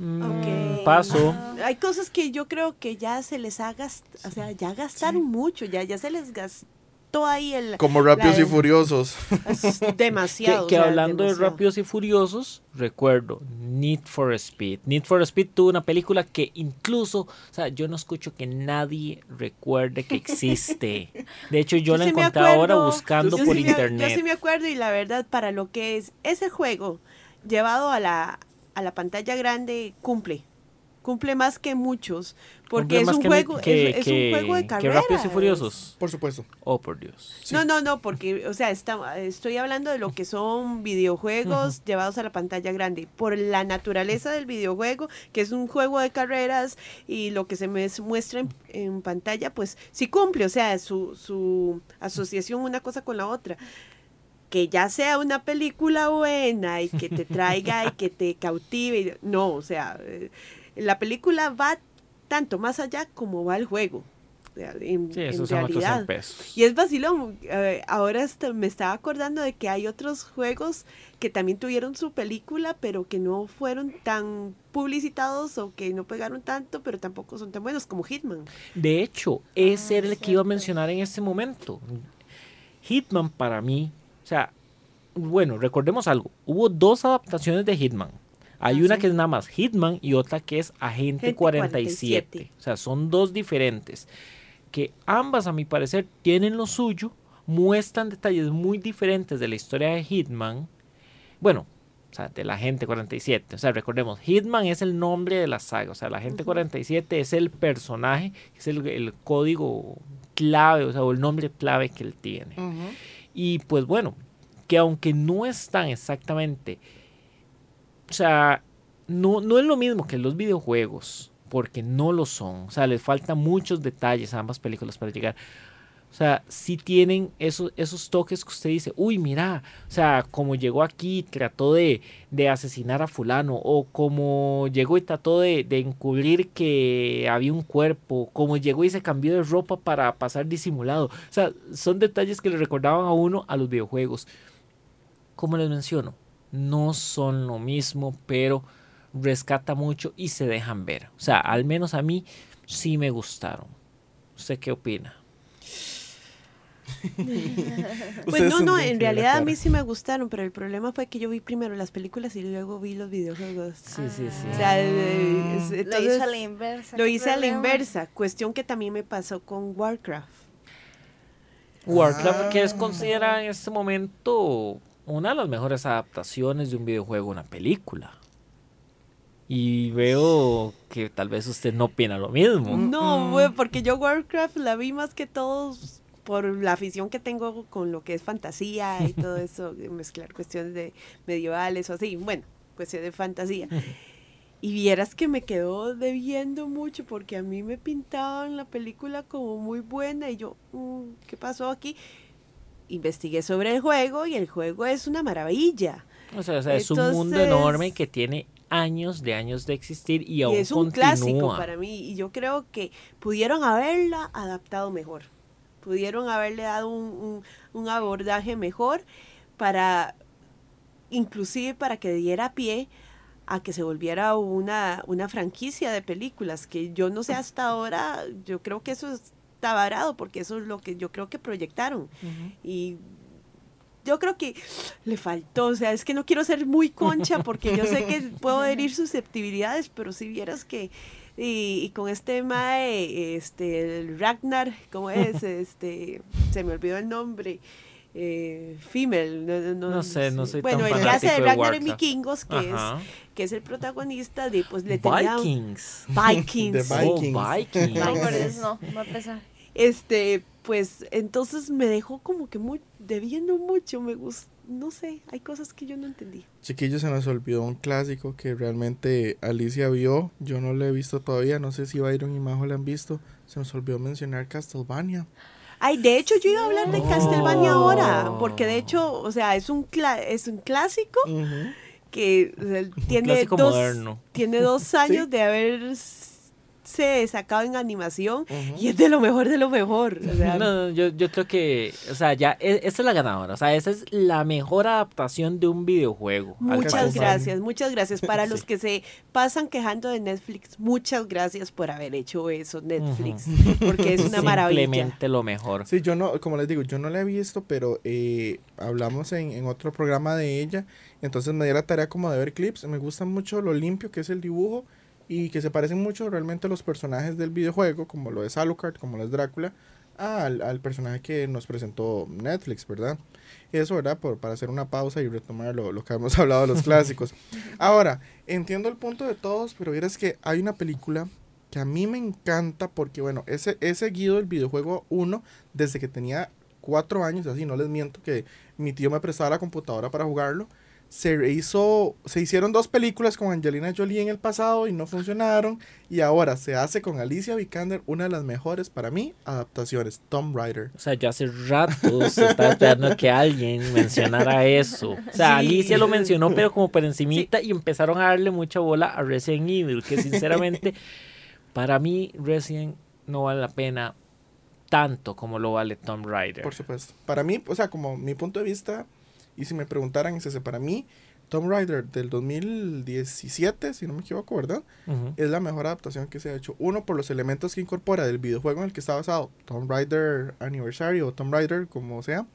Mm, Ok. Paso. Hay cosas que yo creo que ya se les ha gastado, o sea, ya gastaron mucho, ya, ya se les gastó ahí el... Como Rápidos la- y Furiosos. Que, demasiado. que o sea, hablando de. Rápidos y Furiosos, recuerdo Need for Speed. Need for Speed tuvo una película que incluso, o sea, yo no escucho que nadie recuerde que existe. De hecho, yo, la sí me encontré ahora buscando yo por sí me- internet. yo sí me acuerdo y la verdad, para lo que es ese juego llevado a la, a la pantalla grande, cumple. Cumple más que muchos. Porque es un, que- juego, que- es, un juego de que carreras. Rápidos y Furiosos. Por supuesto. Oh, por Dios. Sí. No, no, no, porque, o sea, está- estoy hablando de lo que son videojuegos llevados a la pantalla grande. Por la naturaleza del videojuego, que es un juego de carreras y lo que se me muestra en, en pantalla, pues sí cumple, o sea, su, su asociación una cosa con la otra. Que ya sea una película buena y que te traiga y que te cautive. y- No, o sea, eh, la película va tanto más allá como va el juego. En, Sí, en esos son otros 100 realidad. pesos. Y es vacilón. eh, ahora me estaba acordando de que hay otros juegos que también tuvieron su película, pero que no fueron tan publicitados o que no pegaron tanto, pero tampoco son tan buenos como Hitman. De hecho, ese Ah, era el que iba a mencionar en este momento. Hitman para mí, sea, bueno, recordemos algo. Hubo dos adaptaciones de Hitman. Hay Ah, una sí. que es nada más Hitman y otra que es Agente Agente 47. 47. O sea, son dos diferentes. Que ambas, a mi parecer, tienen lo suyo, muestran detalles muy diferentes de la historia de Hitman. Bueno, o sea, del Agente 47. O sea, recordemos, Hitman es el nombre de la saga. O sea, el Agente 47 es el personaje, es el, el código clave, o sea, o el nombre clave que él tiene. Y pues bueno, que aunque no están exactamente, o sea, no, no es lo mismo que los videojuegos, porque no lo son. O sea, les faltan muchos detalles a ambas películas para llegar. O sea, sí tienen esos, esos toques que usted dice, uy, mira, o sea, como llegó aquí, trató de, de asesinar a fulano, o como llegó y trató de, de encubrir que había un cuerpo, como llegó y se cambió de ropa para pasar disimulado. O sea, son detalles que le recordaban a uno a los videojuegos. Como les menciono, no son lo mismo, pero rescata mucho y se dejan ver. O sea, al menos a mí sí me gustaron. ¿Usted qué opina? Pues no, no, en realidad a mí sí me gustaron, pero el problema fue que yo vi primero las películas y luego vi los videojuegos. Sí, sí, sí. O sea, eh, Lo hizo a la inversa. lo hice a la inversa, cuestión que también me pasó con Warcraft. Warcraft, que es Ah. considerada en este momento una de las mejores adaptaciones de un videojuego a una película. Y veo que tal vez usted no opina lo mismo. No, güey, porque yo Warcraft la vi más que todos por la afición que tengo con lo que es fantasía y todo eso, mezclar cuestiones de medievales o así, bueno, cuestiones de fantasía. Y vieras que me quedó debiendo mucho porque a mí me pintaban la película como muy buena y yo, mm, ¿qué pasó aquí? Investigué sobre el juego y el juego es una maravilla. O sea, o sea, es un mundo Entonces- enorme que tiene años de años de existir y aún Y es un continúa. clásico para mí. Y yo creo que pudieron haberla adaptado mejor. Pudieron haberle dado un, un- un abordaje mejor para, inclusive para que diera pie a que se volviera una, una franquicia de películas, que yo no sé hasta ahora, yo creo que eso está varado, porque eso es lo que yo creo que proyectaron. Y yo creo que le faltó, o sea, es que no quiero ser muy concha porque yo sé que puedo herir susceptibilidades, pero si vieras que y, y con este mae, este el Ragnar, ¿cómo es? Este, se me olvidó el nombre. Eh, female, no, no, No sé, no soy Bueno, tan el que hace de Ragnar en. Vikingos, que Ajá. es que es el protagonista de pues le tenía Vikings. Vikings. The Oh, Vikings. Vikings. No, por eso no, no te sabe. Este, pues entonces me dejó como que muy debiendo mucho, me gustó, no sé, hay cosas que yo no entendí. Chiquillos, se nos olvidó un clásico que realmente Alicia vio. Yo no lo he visto todavía. No sé si Byron y Majo lo han visto. Se nos olvidó mencionar Castlevania. Ay, de hecho yo iba a hablar de Oh. Castlevania ahora, porque de hecho, o sea, es un cla- es un clásico que o sea, tiene clásico dos moderno. tiene dos años Sí. de haberse sacado en animación y es de lo mejor de lo mejor. o sea, No, no, yo, yo creo que, o sea, ya, e- esa es la ganadora. O sea, esa es la mejor adaptación de un videojuego. Muchas gracias, muchas gracias. Para los que se pasan quejando de Netflix, muchas gracias por haber hecho eso, Netflix, porque es una maravilla. Simplemente lo mejor. Sí, yo no, como les digo, yo no la he visto, pero eh, hablamos en, en otro programa de ella. Entonces me di la tarea como de ver clips. Me gusta mucho lo limpio que es el dibujo y que se parecen mucho realmente a los personajes del videojuego, como lo es Alucard, como lo es Drácula, al, al personaje que nos presentó Netflix, ¿verdad? Eso, ¿verdad? Por, para hacer una pausa y retomar lo, lo que hemos hablado de los clásicos. Ahora, entiendo el punto de todos, pero vieras que hay una película que a mí me encanta porque, bueno, ese, he seguido el videojuego 1 desde que tenía cuatro años, así no les miento que mi tío me prestaba la computadora para jugarlo. Se hizo, se hicieron dos películas con Angelina Jolie en el pasado y no funcionaron. Y ahora se hace con Alicia Vikander una de las mejores para mí adaptaciones, Tomb Raider. O sea, yo hace rato estaba esperando que alguien mencionara eso. O sea, Sí. Alicia lo mencionó, pero como por encimita y empezaron a darle mucha bola a Resident Evil, que sinceramente para mí Resident no vale la pena tanto como lo vale Tomb Raider. Por supuesto. Para mí, o sea, como mi punto de vista, y si me preguntaran, es ese, para mí, Tomb Raider del 2017, si no me equivoco, ¿verdad? Es la mejor adaptación que se ha hecho. Uno, por los elementos que incorpora del videojuego en el que está basado, Tomb Raider Anniversary o Tomb Raider, como sea.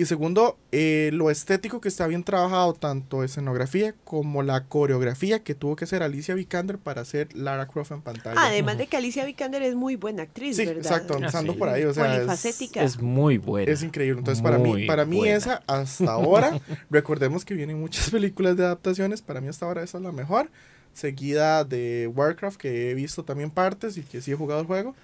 Y segundo, eh, lo estético que está bien trabajado, tanto escenografía como la coreografía que tuvo que hacer Alicia Vikander para hacer Lara Croft en pantalla. Además de que Alicia Vikander es muy buena actriz, sí, ¿verdad? exacto, empezando sí. por ahí, o sea, es, Polifacética. Es muy buena. es increíble. Entonces, para mí, Muy para mí buena. esa, hasta ahora, recordemos que vienen muchas películas de adaptaciones, para mí hasta ahora esa es la mejor, seguida de Warcraft, que he visto también partes y que sí he jugado el juego,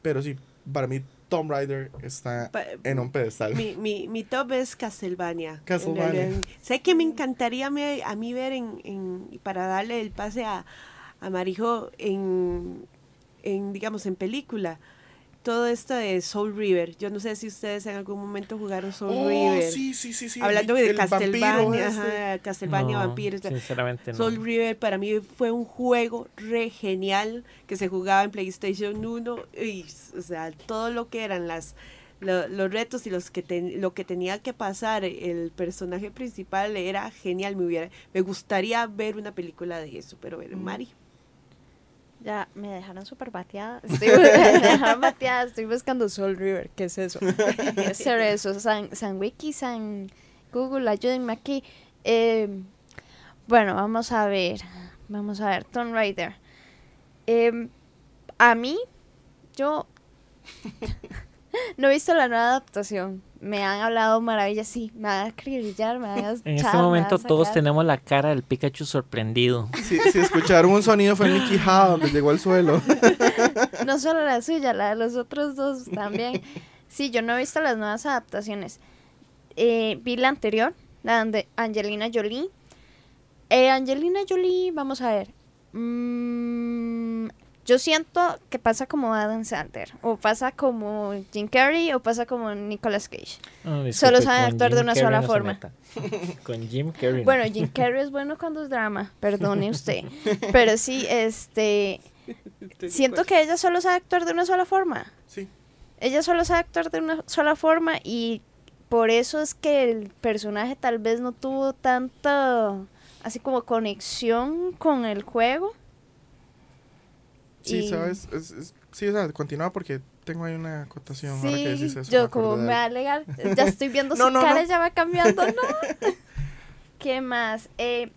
pero sí, para mí Tomb Raider está Pa- en un pedestal. Mi, mi, mi top es Castlevania. en Castlevania. Sé que me encantaría me- a mí ver en, en- para darle el pase a, a Marijo en, en, digamos, en película. Todo esto de Soul River. Yo no sé si ustedes en algún momento jugaron Soul Oh, River. sí, sí, sí, sí. Hablando el- de el Castlevania, este. ajá, Castlevania No, Vampiros. Sinceramente no. Soul River para mí fue un juego re genial que se jugaba en PlayStation 1 y o sea, todo lo que eran las lo- los retos y los que ten- lo que tenía que pasar el personaje principal era genial, me hubiera me gustaría ver una película de eso, pero ver, Mari. Ya me dejaron súper bateada. Estoy, me dejaron bateada. Estoy buscando Soul River. ¿Qué es eso? ¿Qué es ser eso? San, San Wiki, San Google, ayúdenme aquí. Eh, bueno, vamos a ver. Vamos a ver. Tomb Raider. Eh, a mí, yo No he visto la nueva adaptación. Me han hablado maravillas, sí. Me van a me van a En este me momento todos tenemos la cara del Pikachu sorprendido. Si, si escucharon un sonido fue Mickey Ha donde llegó al suelo. No solo la suya, la de los otros dos también. Sí, yo no he visto las nuevas adaptaciones. Eh, vi la anterior, la de Angelina Jolie. Eh, Angelina Jolie, vamos a ver. Mm, yo siento que pasa como Adam Sandler, o pasa como Jim Carrey, o pasa como Nicolas Cage. Oh, Solo disculpe, sabe con actuar de una Carrey sola no forma. con Jim Carrey. no. Bueno, Jim Carrey es bueno cuando es drama, perdone usted. Pero sí, este. Siento que ella solo sabe actuar de una sola forma. Sí. Ella solo sabe actuar de una sola forma y por eso es que el personaje tal vez no tuvo tanta, así como conexión con el juego. Sí, Y- ¿sabes? Es- es- sí, o sea, continúa porque tengo ahí una acotación. ahora que decís Sí, eso, yo me como me va a alegar, ya estoy viendo No, su no, cara, no. ya va cambiando, ¿no? ¿Qué más? Eh,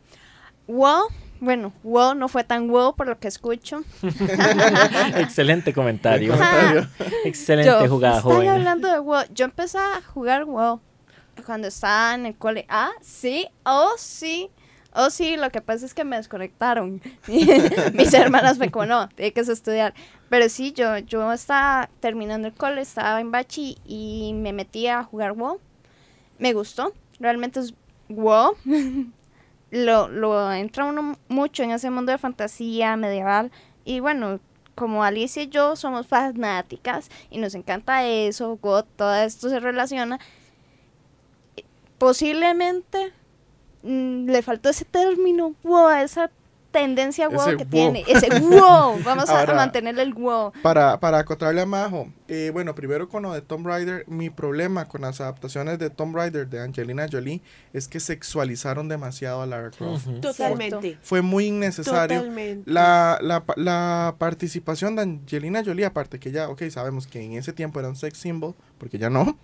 WoW, bueno, WoW no fue tan WoW por lo que escucho. Excelente comentario. Comentario. Excelente Yo, jugada, joven. hablando de WoW. Yo empecé a jugar WoW cuando estaba en el cole. Ah, sí, oh sí. Oh, sí, lo que pasa es que me desconectaron. Mis hermanas me como, no, que estudiar. Pero sí, yo, yo estaba terminando el cole, estaba en bachi y me metí a jugar WoW. Me gustó. Realmente es WoW. lo, lo entra uno mucho en ese mundo de fantasía medieval. Y bueno, como Alicia y yo somos fanáticas y nos encanta eso, todo esto se relaciona. Posiblemente mm, le faltó ese término, wow, esa tendencia wow Ese que wow. tiene, ese wow, vamos a Ahora- mantenerle el wow. Para, para acotarle a Majo, eh, bueno, primero con lo de Tomb Raider, mi problema con las adaptaciones de Tomb Raider de Angelina Jolie es que sexualizaron demasiado a Lara Croft. Ujú. Totalmente. Fue muy innecesario. Totalmente. La, la, la participación de Angelina Jolie, aparte que ya, ok, sabemos que en ese tiempo era un sex symbol, porque ya no,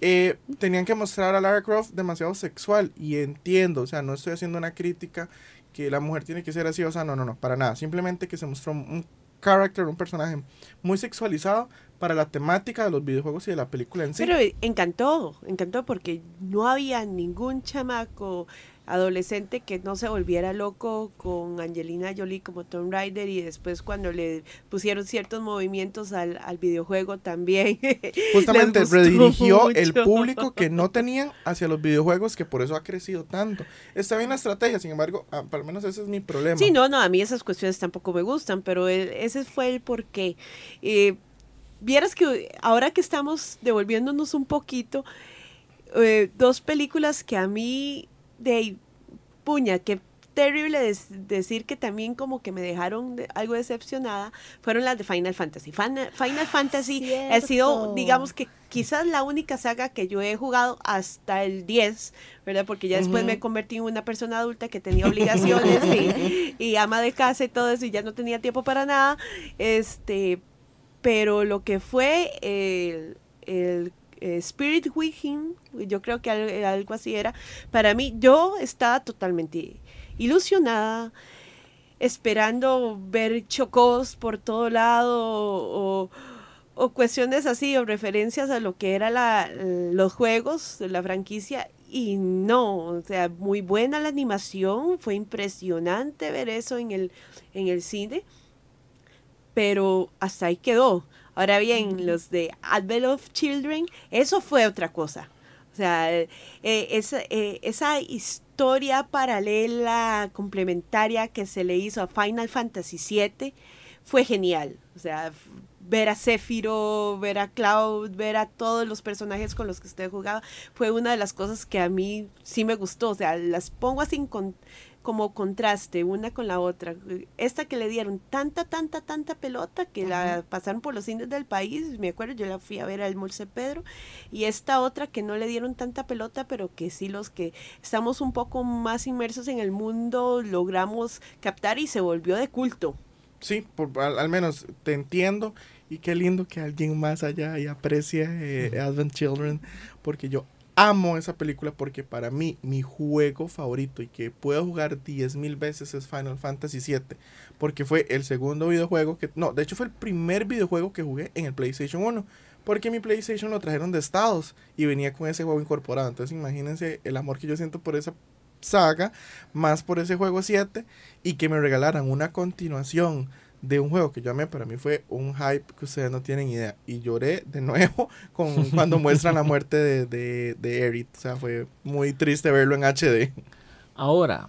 eh, tenían que mostrar a Lara Croft demasiado sexual y entiendo, o sea, no estoy haciendo una crítica que la mujer tiene que ser así, o sea, no, no, no, para nada, simplemente que se mostró un character, un personaje muy sexualizado para la temática de los videojuegos y de la película en sí. Pero encantó, encantó porque no había ningún chamaco adolescente que no se volviera loco con Angelina Jolie como Tomb Raider y después cuando le pusieron ciertos movimientos al, al videojuego también. Justamente redirigió el público que no tenían hacia los videojuegos, que por eso ha crecido tanto. Está bien la estrategia, sin embargo, ah, al menos ese es mi problema. Sí, no, no, a mí esas cuestiones tampoco me gustan, pero el- ese fue el porqué. Eh, Vieras que ahora que estamos devolviéndonos un poquito, eh, dos películas que a mí, de puña, qué terrible decir que también como que me dejaron de- algo decepcionada, fueron las de Final Fantasy. Fan- Final Fantasy ha sido, digamos que quizás la única saga que yo he jugado hasta el 10, ¿verdad? Porque ya después Ujú. me convertí en una persona adulta que tenía obligaciones y, y ama de casa y todo eso y ya no tenía tiempo para nada. Este, pero lo que fue el, el, eh, Spirit Weekend, yo creo que al- algo así era, para mí yo estaba totalmente ilusionada, esperando ver chocos por todo lado o, cuestiones así o referencias a lo que era la, los juegos de la franquicia y no, o sea, muy buena la animación, fue impresionante ver eso en el, en el cine, pero hasta ahí quedó. Ahora bien, los de Advent of Children, eso fue otra cosa. O sea, eh, eh, esa, eh, esa historia paralela, complementaria que se le hizo a Final Fantasy VII fue genial. O sea, ver a Sephiroth, ver a Cloud, ver a todos los personajes con los que usted jugaba, fue una de las cosas que a mí sí me gustó. O sea, las pongo así como contraste una con la otra. Esta que le dieron tanta, tanta, tanta pelota que la pasaron por los cines del país, me acuerdo, yo la fui a ver al Molce Pedro, y esta otra que no le dieron tanta pelota, pero que sí los que estamos un poco más inmersos en el mundo logramos captar y se volvió de culto. Sí, por- al, al menos te entiendo y qué lindo que alguien más allá y aprecie eh, Advent Children porque yo amo esa película porque para mí mi juego favorito y que puedo jugar 10.000 veces es Final Fantasy VII porque fue el segundo videojuego que no, de hecho fue el primer videojuego que jugué en el PlayStation 1 porque mi PlayStation lo trajeron de Estados y venía con ese juego incorporado. Entonces imagínense el amor que yo siento por esa saga, más por ese juego 7 y que me regalaran una continuación de un juego que yo amé, para mí fue un hype que ustedes no tienen idea. Y lloré de nuevo con cuando muestran la muerte de, de, de Aerith. O sea, fue muy triste verlo en HD. Ahora,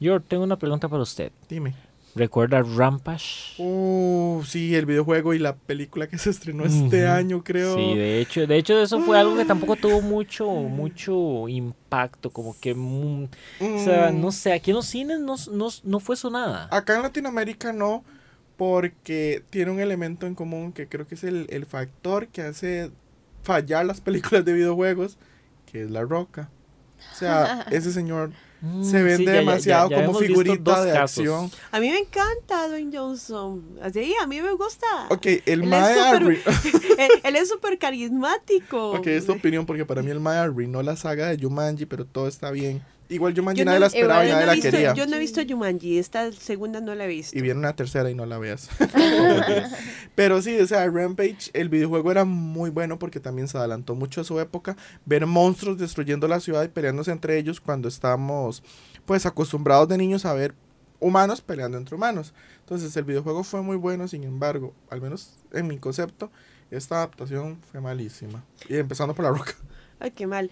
yo tengo una pregunta para usted. Dime. ¿Recuerda Rampage? Uh, sí, el videojuego y la película que se estrenó este año, creo. Sí, de hecho, de hecho eso fue algo que tampoco tuvo mucho, mucho impacto, como que, mm, o sea, Mm, no sé, aquí en los cines no, no, no fue sonada. Acá en Latinoamérica no, porque tiene un elemento en común que creo que es el, el factor que hace fallar las películas de videojuegos, que es la roca. O sea, ese señor Mm, se vende sí, ya- ya- demasiado ya como figurita de casos. acción. A mí me encanta Dwayne Johnson. Así, a mí me gusta. Ok, el Él es arrui- él, él es súper carismático. Ok, es tu opinión, porque para mí el Mae arruinó la saga de Jumanji, pero todo está bien. Igual Jumanji Yo no, nadie la esperaba y nadie no la visto, quería. yo no he visto Jumanji, esta segunda no la he visto. Y viene una tercera y no la veas. Pero sí, o sea, Rampage, el videojuego era muy bueno porque también se adelantó mucho a su época. Ver monstruos destruyendo la ciudad y peleándose entre ellos cuando estábamos, pues, acostumbrados de niños a ver humanos peleando entre humanos. Entonces, el videojuego fue muy bueno, sin embargo, al menos en mi concepto, esta adaptación fue malísima. Y empezando por la roca. Ay, qué mal.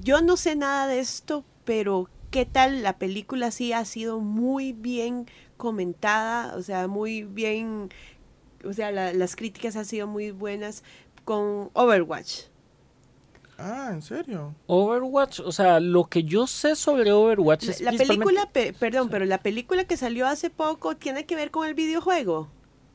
Yo no sé nada de esto, pero ¿qué tal? La película sí ha sido muy bien comentada, o sea, muy bien, o sea, la- las críticas han sido muy buenas con Overwatch. Ah, ¿en serio? Overwatch, o sea, lo que yo sé sobre Overwatch es La principalmente- película, pe- perdón, pero la película que salió hace poco tiene que ver con el videojuego.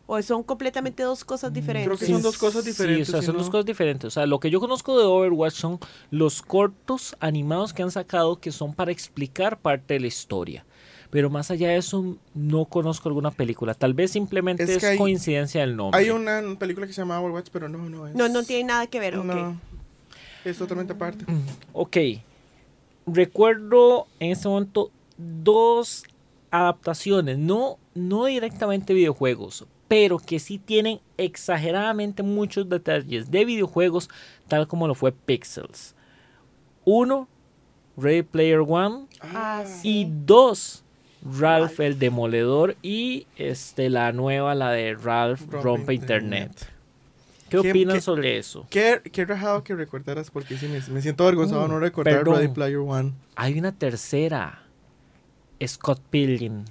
¿O son completamente dos cosas diferentes? Creo que son dos cosas diferentes, Sí, o sea, son dos cosas diferentes. O sea, lo que yo conozco de Overwatch son los cortos animados que han sacado que son para explicar parte de la historia. Pero más allá de eso, no conozco alguna película. Tal vez simplemente Es es, que hay- coincidencia del nombre. Hay una película que se llama Overwatch, pero no, no es. No, no tiene nada que ver. No, es totalmente aparte. Ok. Recuerdo en este momento dos adaptaciones, no, no directamente videojuegos, pero que sí tienen exageradamente muchos detalles de videojuegos, tal como lo fue Pixels. Uno, Ready Player One, Ah, y sí. dos, Ralph el Demoledor y este, la nueva, la de Ralph Rompe Rompe, Internet. Internet. ¿Qué, ¿Qué- opinan qué- sobre eso? Qué, qué rajado que recordaras, porque sí, me, me siento avergonzado de Mm, no recordar perdón. Ready Player One. Hay una tercera. Scott Pilgrim.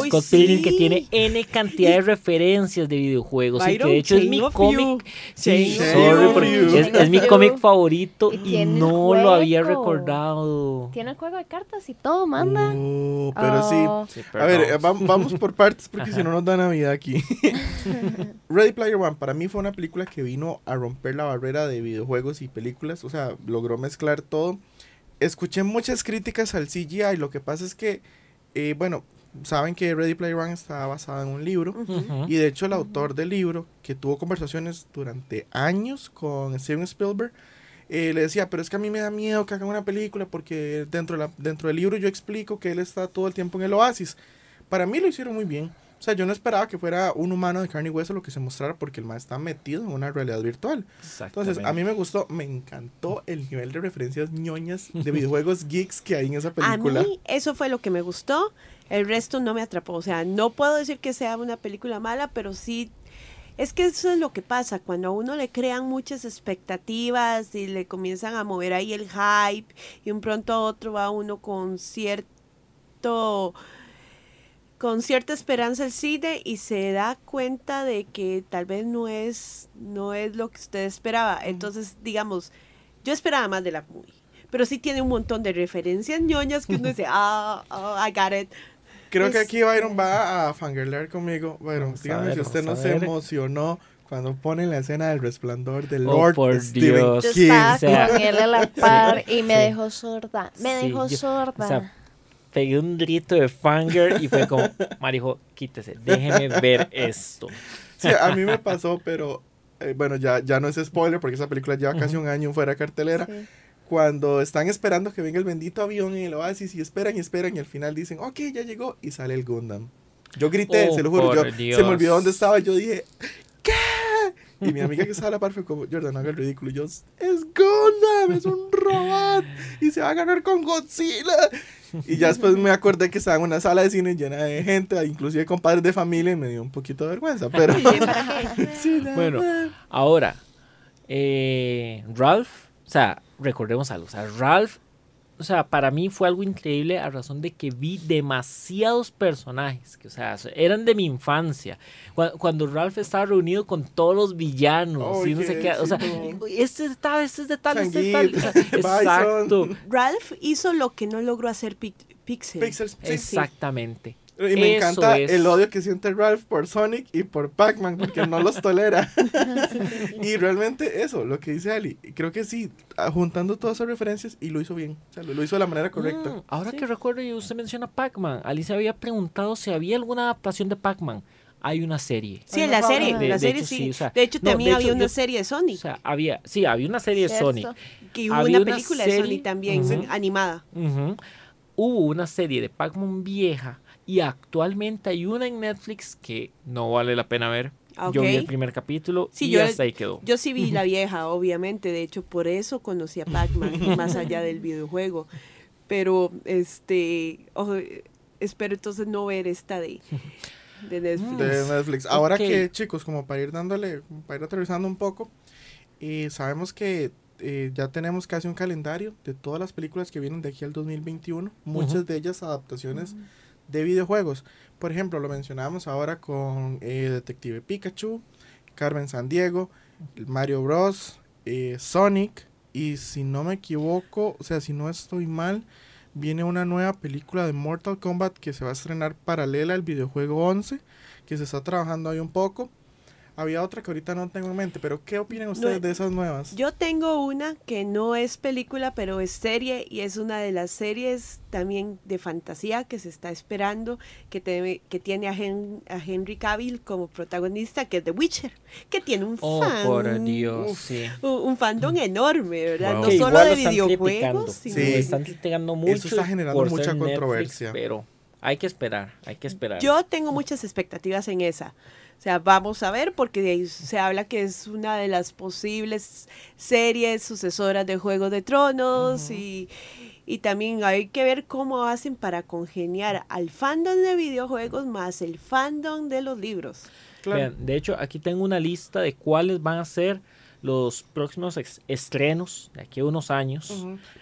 Uy, Scott Pilgrim que tiene N cantidad de referencias de videojuegos y que de hecho es mi cómic. Sí, sorry, porque es, mi cómic favorito Y no lo había recordado. Tiene el juego de cartas y todo, manda. Uh, pero Oh. sí. Sí, A ver, perdón. eh, vam- vamos por partes porque si no nos da Navidad aquí. Ready Player One para mí fue una película que vino a romper la barrera de videojuegos y películas, o sea, logró mezclar todo. Escuché muchas críticas al CGI, lo que pasa es que, eh, bueno, saben que Ready Player One está basada en un libro. Y de hecho el autor del libro, que tuvo conversaciones durante años con Steven Spielberg, eh, le decía, pero es que a mí me da miedo que hagan una película porque dentro, de la- dentro del libro yo explico que él está todo el tiempo en el oasis. Para mí lo hicieron muy bien. O sea, yo no esperaba que fuera un humano de carne y hueso lo que se mostrara porque el más está metido en una realidad virtual. Entonces, a mí me gustó, me encantó el nivel de referencias ñoñas de videojuegos geeks que hay en esa A película. mí eso fue lo que me gustó. El resto no me atrapó. O sea, no puedo decir que sea una película mala, pero sí. Es que eso es lo que pasa. Cuando a uno le crean muchas expectativas y le comienzan a mover ahí el hype, y un pronto a otro va uno con cierto. Con cierta esperanza al cine y se da cuenta de que tal vez no es, no es lo que usted esperaba. Entonces, digamos, yo esperaba más de la movie. Pero sí tiene un montón de referencias ñoñas que uno dice, ah, ah, I got it. Creo que Es- aquí Byron va a fangirlear conmigo. Byron, dígame ver, si usted no se emocionó cuando ponen la escena del resplandor del Oh, Lord por Stephen Dios. Yo King. estaba O sea, con él a la par y me sí. dejó sorda. Me Sí, dejó yo- sorda. o sea, pegué un grito de fangirl y fue como, Marijo, quítese, déjeme ver esto. Sí, a mí me pasó, pero eh, bueno, ya, ya no es spoiler porque esa película lleva casi un año fuera de cartelera. Sí. Cuando están esperando que venga el bendito avión en el oasis y esperan y esperan y al final dicen, ok, ya llegó y sale el Gundam. Yo grité, Oh, se lo juro, yo, se me olvidó dónde estaba y yo dije, ¿qué? Y mi amiga que estaba a la par fue como, Jordan, no haga el ridículo. Y yo, es Gundam, es un robot. Y se va a ganar con Godzilla. Y ya después me acordé que estaba en una sala de cine llena de gente, inclusive con padres de familia, y me dio un poquito de vergüenza. Pero. Sí, Bueno, ahora, eh, Ralph, o sea, recordemos algo, o sea, Ralph, o sea, para mí fue algo increíble a razón de que vi demasiados personajes, que, o sea, eran de mi infancia. Cuando, cuando Ralph estaba reunido con todos los villanos, y no sé qué, o sea, este es de tal, este es de tal, este es de tal. Changuito, o sea, exacto. Ralph hizo lo que no logró hacer Pixel. Pixels, sí. exactamente. Y me Eso encanta es. el odio que siente Ralph por Sonic y por Pac-Man, porque no los tolera. y realmente eso, lo que dice Ali, creo que sí, ah, juntando todas esas referencias y lo hizo bien. O sea, lo, lo hizo de la manera correcta. Mm, ahora que recuerdo y usted menciona Pac-Man, Alicia había preguntado si había alguna adaptación de Pac-Man. Hay una serie. Sí, en la serie, De- en la de serie hecho, sí. sí, o sea, de hecho, no, también de había hecho, una yo- serie de O Sonic. sea, había, sí, había una serie de. Sonic. que hubo había una una película de Sonic también, animada. Hubo una serie de Pac-Man vieja y actualmente hay una en Netflix que no vale la pena ver. Ah, Yo vi el primer capítulo Sí, y yo- hasta ahí quedó. Yo sí vi la vieja, obviamente. De hecho, por eso conocí a Pac-Man, más allá del videojuego. Pero, este, ojo, eh, espero entonces no ver esta de, de Netflix. de Netflix. Ahora que, chicos, como para ir dándole, para ir aterrizando un poco, eh, sabemos que eh, ya tenemos casi un calendario de todas las películas que vienen de aquí al 2021, muchas Ujú. de ellas adaptaciones de videojuegos. Por ejemplo, lo mencionamos ahora con eh, Detective Pikachu, Carmen Sandiego, Mario Bros, eh, Sonic, y si no me equivoco, o sea, si no estoy mal, viene una nueva película de Mortal Kombat que se va a estrenar paralela al videojuego 11, que se está trabajando ahí un poco. Había otra que ahorita no tengo en mente, pero ¿qué opinan ustedes de esas nuevas? Yo tengo una que no es película, pero es serie y es una de las series también de fantasía que se está esperando, que, te- que tiene a, Hen- a Henry Cavill como protagonista, que es The Witcher, que tiene un Oh, fan, por Dios, uf, sí. un, un fandom enorme, ¿verdad? Wow. No Que solo de videojuegos, sino Sí. Están criticando mucho. está generando mucha ser Netflix, controversia. pero hay que esperar, hay que esperar. Yo tengo muchas expectativas en esa. O sea, vamos a ver, porque de ahí se habla que es una de las posibles series sucesoras de Juego de Tronos y, y también hay que ver cómo hacen para congeniar al fandom de videojuegos más el fandom de los libros. Claro. Vean, de hecho, aquí tengo una lista de cuáles van a ser los próximos estrenos de aquí a unos años.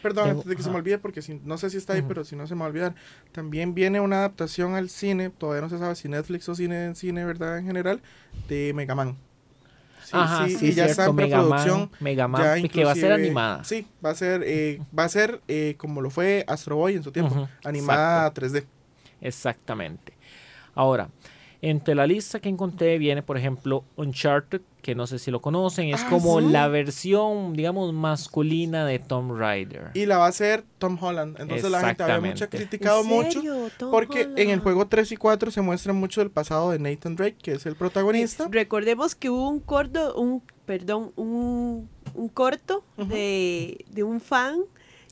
Perdón, Tengo- antes de que se me olvide, porque si, no sé si está ahí, pero si no se me va a olvidar. También viene una adaptación al cine, todavía no se sabe si Netflix o cine en cine, ¿verdad? En general, de Mega Man. Sí, Ajá, sí, sí, y ya está en preproducción. Mega Man, ya que va a ser animada. Sí, va a ser, eh, va a ser eh, como lo fue Astro Boy en su tiempo, animada 3D. Exactamente. Ahora, entre la lista que encontré viene, por ejemplo, Uncharted, que no sé si lo conocen, es Ah, como sí. la versión, digamos, masculina de Tomb Raider. Y la va a hacer Tom Holland. Entonces la gente había mucho criticado ¿En mucho. Tom Porque en el juego 3 y 4 se muestra mucho del pasado de Nathan Drake, que es el protagonista. Recordemos que hubo un corto, un, perdón, un, un corto de, de un fan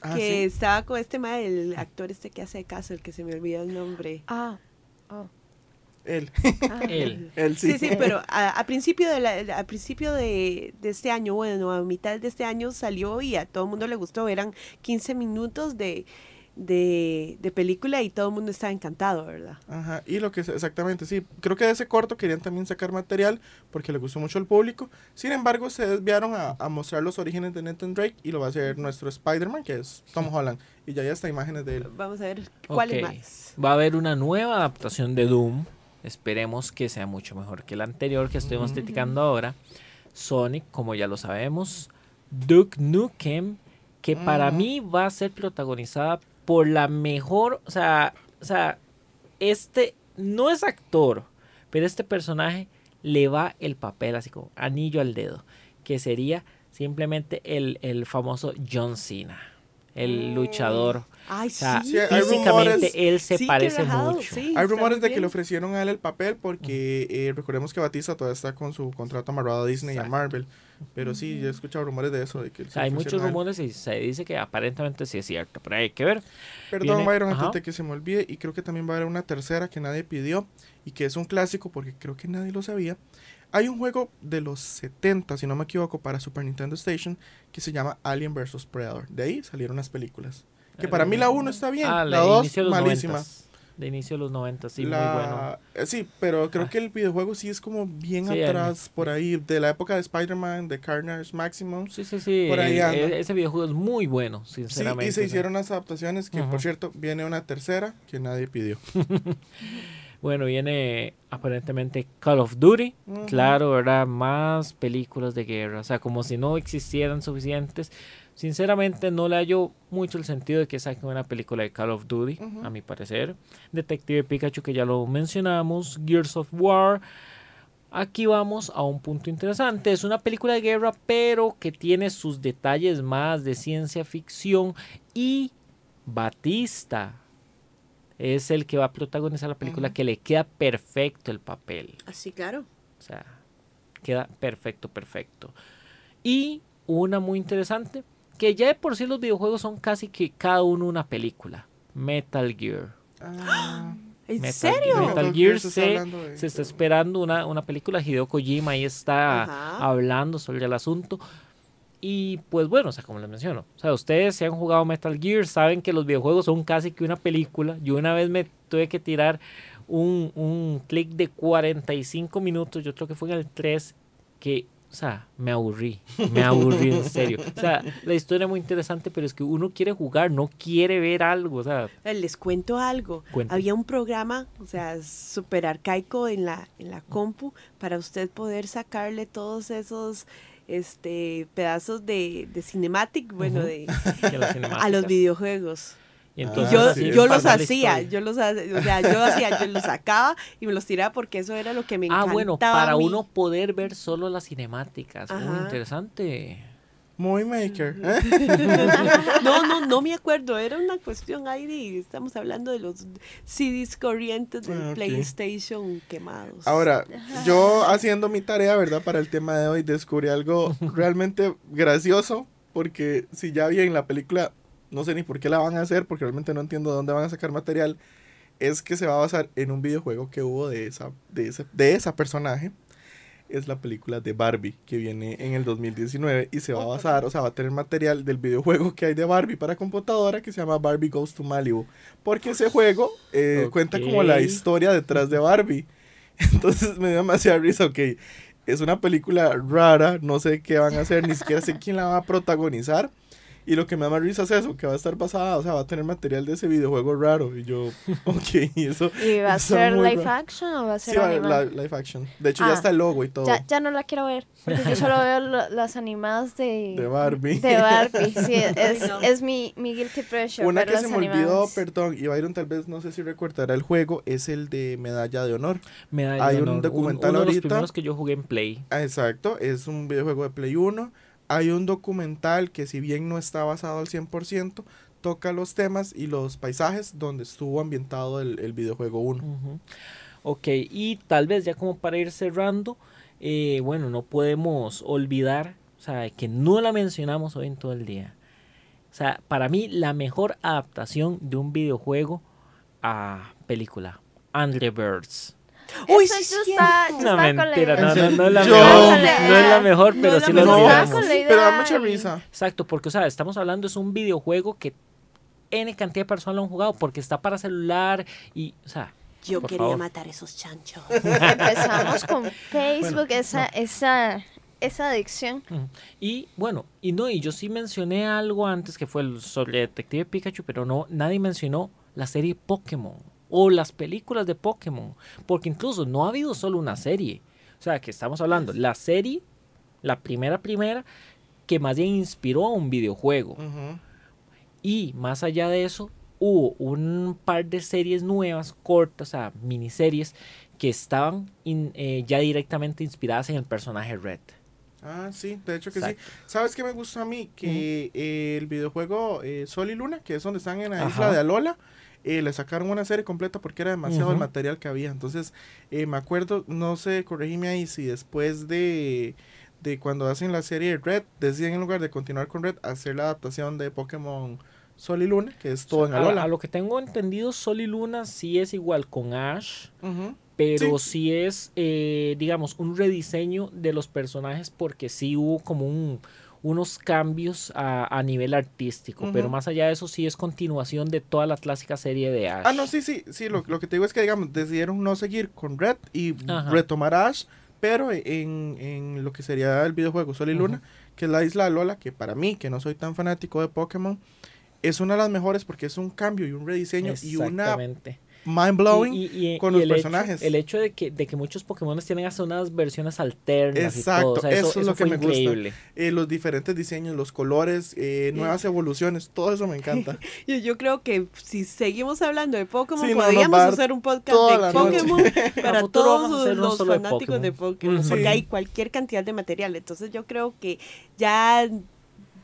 Ah, que sí. estaba con este ma, el actor este que hace caso, el que se me olvida el nombre. Ah, oh, Él. ah. Él. Él sí. Sí, sí, pero a, a principio, de la, a principio de, de este año, bueno, a mitad de este año salió y a todo el mundo le gustó. Eran 15 minutos de, de, de película y todo el mundo estaba encantado, ¿verdad? Ajá, y lo que es exactamente, sí. Creo que de ese corto querían también sacar material porque le gustó mucho al público. Sin embargo, se desviaron a, a mostrar los orígenes de Nathan Drake y lo va a hacer nuestro Spider-Man, que es Tom Holland. Y ya hay hasta imágenes de él. Vamos a ver cuáles Ok. más. Va a haber una nueva adaptación de Doom. Esperemos que sea mucho mejor que la anterior que estuvimos criticando ahora. Sonic, como ya lo sabemos. Duke Nukem, que para Ujú. mí va a ser protagonizada por la mejor, o sea, o sea, este no es actor, pero este personaje le va el papel así como anillo al dedo, que sería simplemente el, el famoso John Cena, el luchador. Ay, O sea, sí. Sí, hay físicamente rumores- él se Sí, parece mucho. sí, Hay rumores de que le ofrecieron a él el papel porque eh, recordemos que Batista todavía está con su contrato amarrado a Disney y a. Marvel. Pero sí, yo he escuchado rumores de eso. De que O se sea, hay muchos rumores y se dice que aparentemente sí es cierto, pero hay que ver. Perdón, Viene- Byron, ajá. antes de que se me olvide. Y creo que también va a haber una tercera que nadie pidió y que es un clásico porque creo que nadie lo sabía. Hay un juego de los 70, si no me equivoco, para Super Nintendo Station que se llama Alien vs. Predator. De ahí salieron las películas. Que para mí la 1 está bien, Ah, la de 2 inicio de los malísima. 90s. De inicio de los 90, sí, La- muy bueno. eh, Sí, pero creo Ah. que el videojuego sí es como bien Sí, atrás, por ahí, de la época de Spider-Man, de Carnage Maximum. Sí, sí, sí. Por ahí el- anda. el- ese videojuego es muy bueno, Sí, sinceramente. y se hicieron las adaptaciones, que Ujú. por cierto, viene una tercera que nadie pidió. Bueno, viene aparentemente Call of Duty. Claro, ¿verdad? Más películas de guerra. O sea, como si no existieran suficientes. Sinceramente, no le hallo mucho el sentido de que saquen una película de Call of Duty, a mi parecer. Detective Pikachu, que ya lo mencionamos. Gears of War. Aquí vamos a un punto interesante. Es una película de guerra, pero que tiene sus detalles más de ciencia ficción. Y Batista es el que va a protagonizar la película, que le queda perfecto el papel. Así, claro. O sea, queda perfecto, perfecto. Y una muy interesante, que ya de por sí los videojuegos son casi que cada uno una película. Metal Gear. Ah, ¿En Metal serio? Gear. Metal Gear se está se, hablando de se está esperando una, una película. Hideo Kojima ahí está Ajá. hablando sobre el asunto. Y pues bueno, o sea, como les menciono, o sea, ustedes si han jugado Metal Gear saben que los videojuegos son casi que una película. Yo una vez me tuve que tirar un, un clic de 45 minutos, yo creo que fue en el 3, que, o sea, me aburrí, me aburrí en serio. O sea, la historia es muy interesante, pero es que uno quiere jugar, no quiere ver algo, o sea, Eh, Les cuento algo. Había un programa, o sea, súper arcaico en la, en la compu para usted poder sacarle todos esos este pedazos de, de cinematic, bueno, Ujú. de, que las a los videojuegos. Y Ah, yo sí, yo los de hacía, yo los o sea, yo hacía, yo los sacaba y me los tiraba porque eso era lo que me Ah, encantaba. bueno, a para mí. uno poder ver solo las cinemáticas. Muy interesante. Muy maker. ¿eh? No, no, no me acuerdo, era una cuestión ahí de, estamos hablando de los CDs corrientes del Ah. PlayStation quemados. Ahora, yo haciendo mi tarea, ¿verdad? Para el tema de hoy, descubrí algo realmente gracioso, porque si ya vi en la película, no sé ni por qué la van a hacer, porque realmente no entiendo de dónde van a sacar material, es que se va a basar en un videojuego que hubo de esa, de ese, de esa personaje. Es la película de Barbie, que viene en el 2019 y se va a basar, o sea, va a tener material del videojuego que hay de Barbie para computadora que se llama Barbie Goes to Malibu. Porque ese juego eh, cuenta como la historia detrás de Barbie. Entonces me dio demasiada risa, ok. Es una película rara, no sé qué van a hacer, ni siquiera sé quién la va a protagonizar. Y lo que me da más risa es eso, que va a estar basada, o sea, va a tener material de ese videojuego raro. Y yo, ok, y eso. ¿Y va a ser live raro. action o va a ser Sí, animada? live action. De hecho, Ah. ya está el logo y todo. Ya, ya no la quiero ver, porque yo solo veo lo- las animadas de, De Barbie. de Barbie. Sí, es, no. es mi, mi guilty pleasure. Una ver que las se me olvidó, perdón, y Byron tal vez no sé si recordará el juego, es el de Medalla de Honor. Medalla Hay de un honor, documental uno de los ahorita. primeros que yo jugué en Play. Ah, Exacto, es un videojuego de Play 1. Hay un documental que si bien no está basado al 100%, toca los temas y los paisajes donde estuvo ambientado el, el videojuego 1. Ujú. Ok, y tal vez ya como para ir cerrando, eh, bueno, no podemos olvidar, o sea, que no la mencionamos hoy en todo el día. O sea, para mí la mejor adaptación de un videojuego a película, Angry Birds. Uy, Eso sí, yo estaba, yo No, estaba con la mentira, idea. no, no, no es la Yo- mejor, no es la mejor, No pero sí lo digamos. pero da mucha risa. Exacto, porque, o sea, estamos hablando, es un videojuego que N cantidad de personas lo han jugado porque está para celular y, o sea, Yo quería favor. matar esos chanchos. Empezamos con Facebook, esa, esa, esa adicción. Y bueno, y no, y yo sí mencioné algo antes que fue el- sobre Detective Pikachu, pero no, nadie mencionó la serie Pokémon o las películas de Pokémon, porque incluso no ha habido solo una serie. O sea, que estamos hablando, la serie, la primera primera, que más bien inspiró a un videojuego. Y más allá de eso, hubo un par de series nuevas, cortas, o sea, miniseries, que estaban in- eh, ya directamente inspiradas en el personaje Red. Ah, sí, de hecho que Exacto. sí. ¿Sabes qué me gusta a mí? Que eh, el videojuego eh, Sol y Luna, que es donde están en la isla de Alola, eh, le sacaron una serie completa porque era demasiado el material que había. Entonces, eh, me acuerdo, no sé, corregime ahí, si después de, de cuando hacen la serie Red, deciden en lugar de continuar con Red, hacer la adaptación de Pokémon Sol y Luna, que es todo en A, Alola. a lo que tengo entendido, Sol y Luna sí es igual con Ash, pero sí, es, eh, digamos, un rediseño de los personajes porque sí hubo como un, unos cambios a, a nivel artístico, pero más allá de eso sí es continuación de toda la clásica serie de Ash. Ah, no, sí, sí, sí, lo, lo que te digo es que, digamos, decidieron no seguir con Red y Ajá. retomar a Ash, pero en, en lo que sería el videojuego Sol y Luna, que es la isla de Lola, que para mí, que no soy tan fanático de Pokémon, es una de las mejores porque es un cambio y un rediseño y una. Mind blowing. Y- y- y- con y los el hecho- personajes. el hecho de que, de que muchos Pokémon tienen hasta unas versiones alternas. Exacto, y todo, o sea, eso es lo que fue me gusta. increíble. eh, los diferentes diseños, los colores, eh, nuevas evoluciones, todo eso me encanta. Yo, yo creo que si seguimos hablando de Pokémon, Sí, no, podríamos dar hacer un podcast de. Pokémon para todos los de fanáticos de Pokémon. Pokémon, Ujú. porque Sí. hay cualquier cantidad de material. Entonces yo creo que ya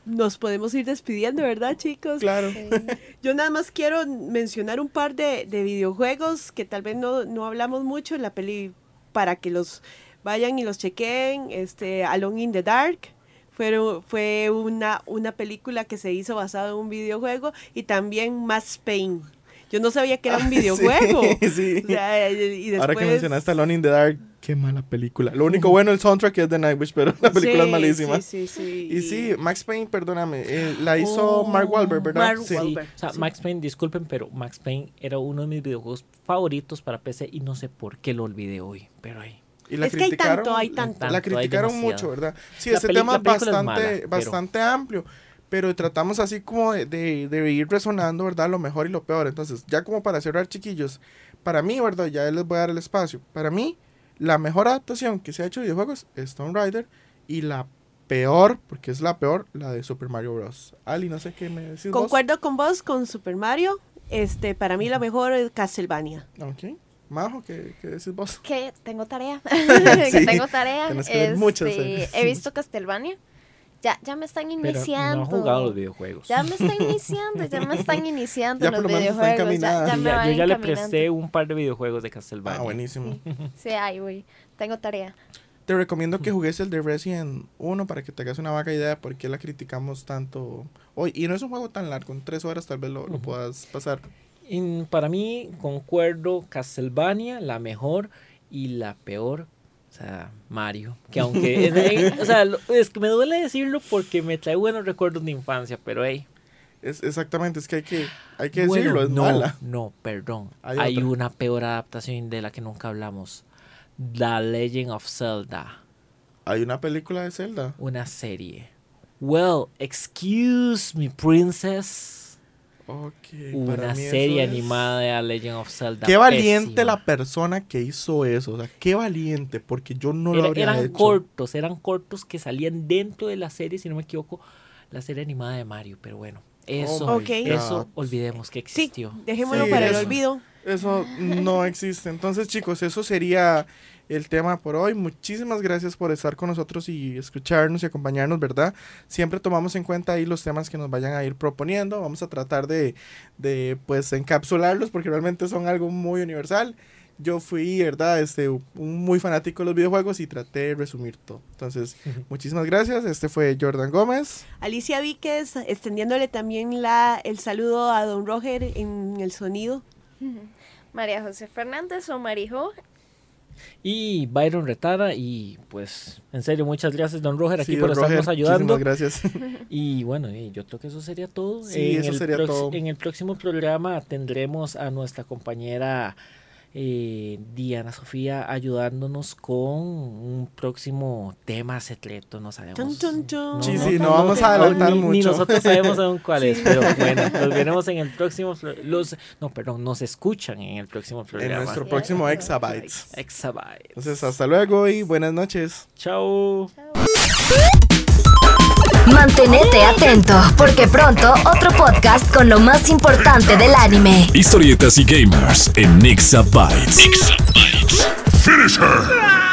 nos podemos ir despidiendo, ¿verdad, chicos? claro. Yo nada más quiero mencionar un par de, de videojuegos que tal vez no, no hablamos mucho en la peli para que los vayan y los chequeen. Este, Alone in the Dark fue, fue una, una película que se hizo basada en un videojuego y también Mass Pain. Yo no sabía que era un Ah, videojuego. sí, sí. O sea, y después, Ahora que mencionaste Alone in the Dark, qué mala película. Lo único bueno el soundtrack es de Nightwish, pero la película Sí, es malísima. Sí, sí, sí. Y sí, Max Payne, perdóname, eh, la hizo Oh, Mark Wahlberg, ¿verdad? Mark sí. Wahlberg. O sea, Sí. Max Payne, disculpen, pero Max Payne era uno de mis videojuegos favoritos para PC y no sé por qué lo olvidé hoy, pero ahí. Y la Es que hay tanto, hay tanto. La criticaron mucho, ¿verdad? Sí, La ese tema es bastante, pero- bastante amplio, pero tratamos así como de, de- de ir resonando, ¿verdad? Lo mejor y lo peor. Entonces, ya como para cerrar, chiquillos, para mí, ¿verdad? Ya les voy a dar el espacio. Para mí, la mejor adaptación que se ha hecho de videojuegos es Tomb Raider y la peor, porque es la peor, la de Super Mario Bros. Ali, no sé qué me decís vos. Concuerdo con vos, con Super Mario. Este, para mí la mejor es Castlevania. Ok. Majo, ¿qué, qué decís vos? Que tengo tarea. Sí, que tengo tarea. que ver muchas Este, series. he visto Castlevania. Ya, ya me están Pero iniciando. no ha jugado los videojuegos. Ya me están iniciando, ya me están iniciando Ya los videojuegos. Ya, ya me ya- van yo ya le presté un par de videojuegos de Castlevania. Ah, buenísimo. Sí, ahí voy. Tengo tarea. Te recomiendo que juegues el de Resident 1 para que te hagas una vaga idea de por qué la criticamos tanto hoy. Y no es un juego tan largo, en tres horas tal vez lo, lo puedas pasar. Y para mí, concuerdo, Castlevania, la mejor y la peor, o sea, Mario. Que aunque, o sea, es que me duele decirlo porque me trae buenos recuerdos de infancia, pero hey. Es, exactamente, es que hay que, hay que bueno, decirlo, es no, mala. no, perdón. Hay Hay, una peor adaptación de la que nunca hablamos. The Legend of Zelda, Hay una película de Zelda. una serie. Well, excuse me, princess. Ok, para Una eso serie es- animada de Legend of Zelda. Qué valiente pésima. la persona que hizo eso. O sea, qué valiente, porque yo no lo Era- habría eran hecho. cortos, eran cortos que salían dentro de la serie, si no me equivoco, la serie animada de Mario, pero bueno, eso, Oh eso God. olvidemos que Sí, existió. dejémoslo Sí, para el eso. olvido. Eso no existe. Entonces, chicos, eso sería el tema por hoy. Muchísimas gracias por estar con nosotros y escucharnos y acompañarnos, ¿verdad? Siempre tomamos en cuenta ahí los temas que nos vayan a ir proponiendo. Vamos a tratar de, de pues, encapsularlos porque realmente son algo muy universal. Yo fui, ¿verdad? Este, un muy fanático de los videojuegos y traté de resumir todo. Entonces, muchísimas gracias. Este fue Jordan Gómez. Alicia Víquez, extendiéndole también la, el saludo a don Roger en el sonido. María José Fernández o Marijo. Y Byron Retara, y pues, en serio, muchas gracias, don Roger, aquí Sí, por estarnos Roger, ayudando. Gracias. Y bueno, y yo creo que eso sería todo. Sí, eso el sería todo. En el próximo programa tendremos a nuestra compañera eh, Diana Sofía ayudándonos con un próximo tema secreto, no sabemos. Sí, no, sí, no, no vamos a adelantar ni, ni mucho. nosotros sabemos aún cuál es, Sí. pero bueno, los veremos en el próximo, los, no, perdón, nos escuchan en el próximo En programa. nuestro próximo Exabytes. Exabytes. Entonces, hasta luego y buenas noches. Chao. Mantenete atento, porque pronto otro podcast con lo más importante del anime. Historietas y gamers en Exabytes. Finish her!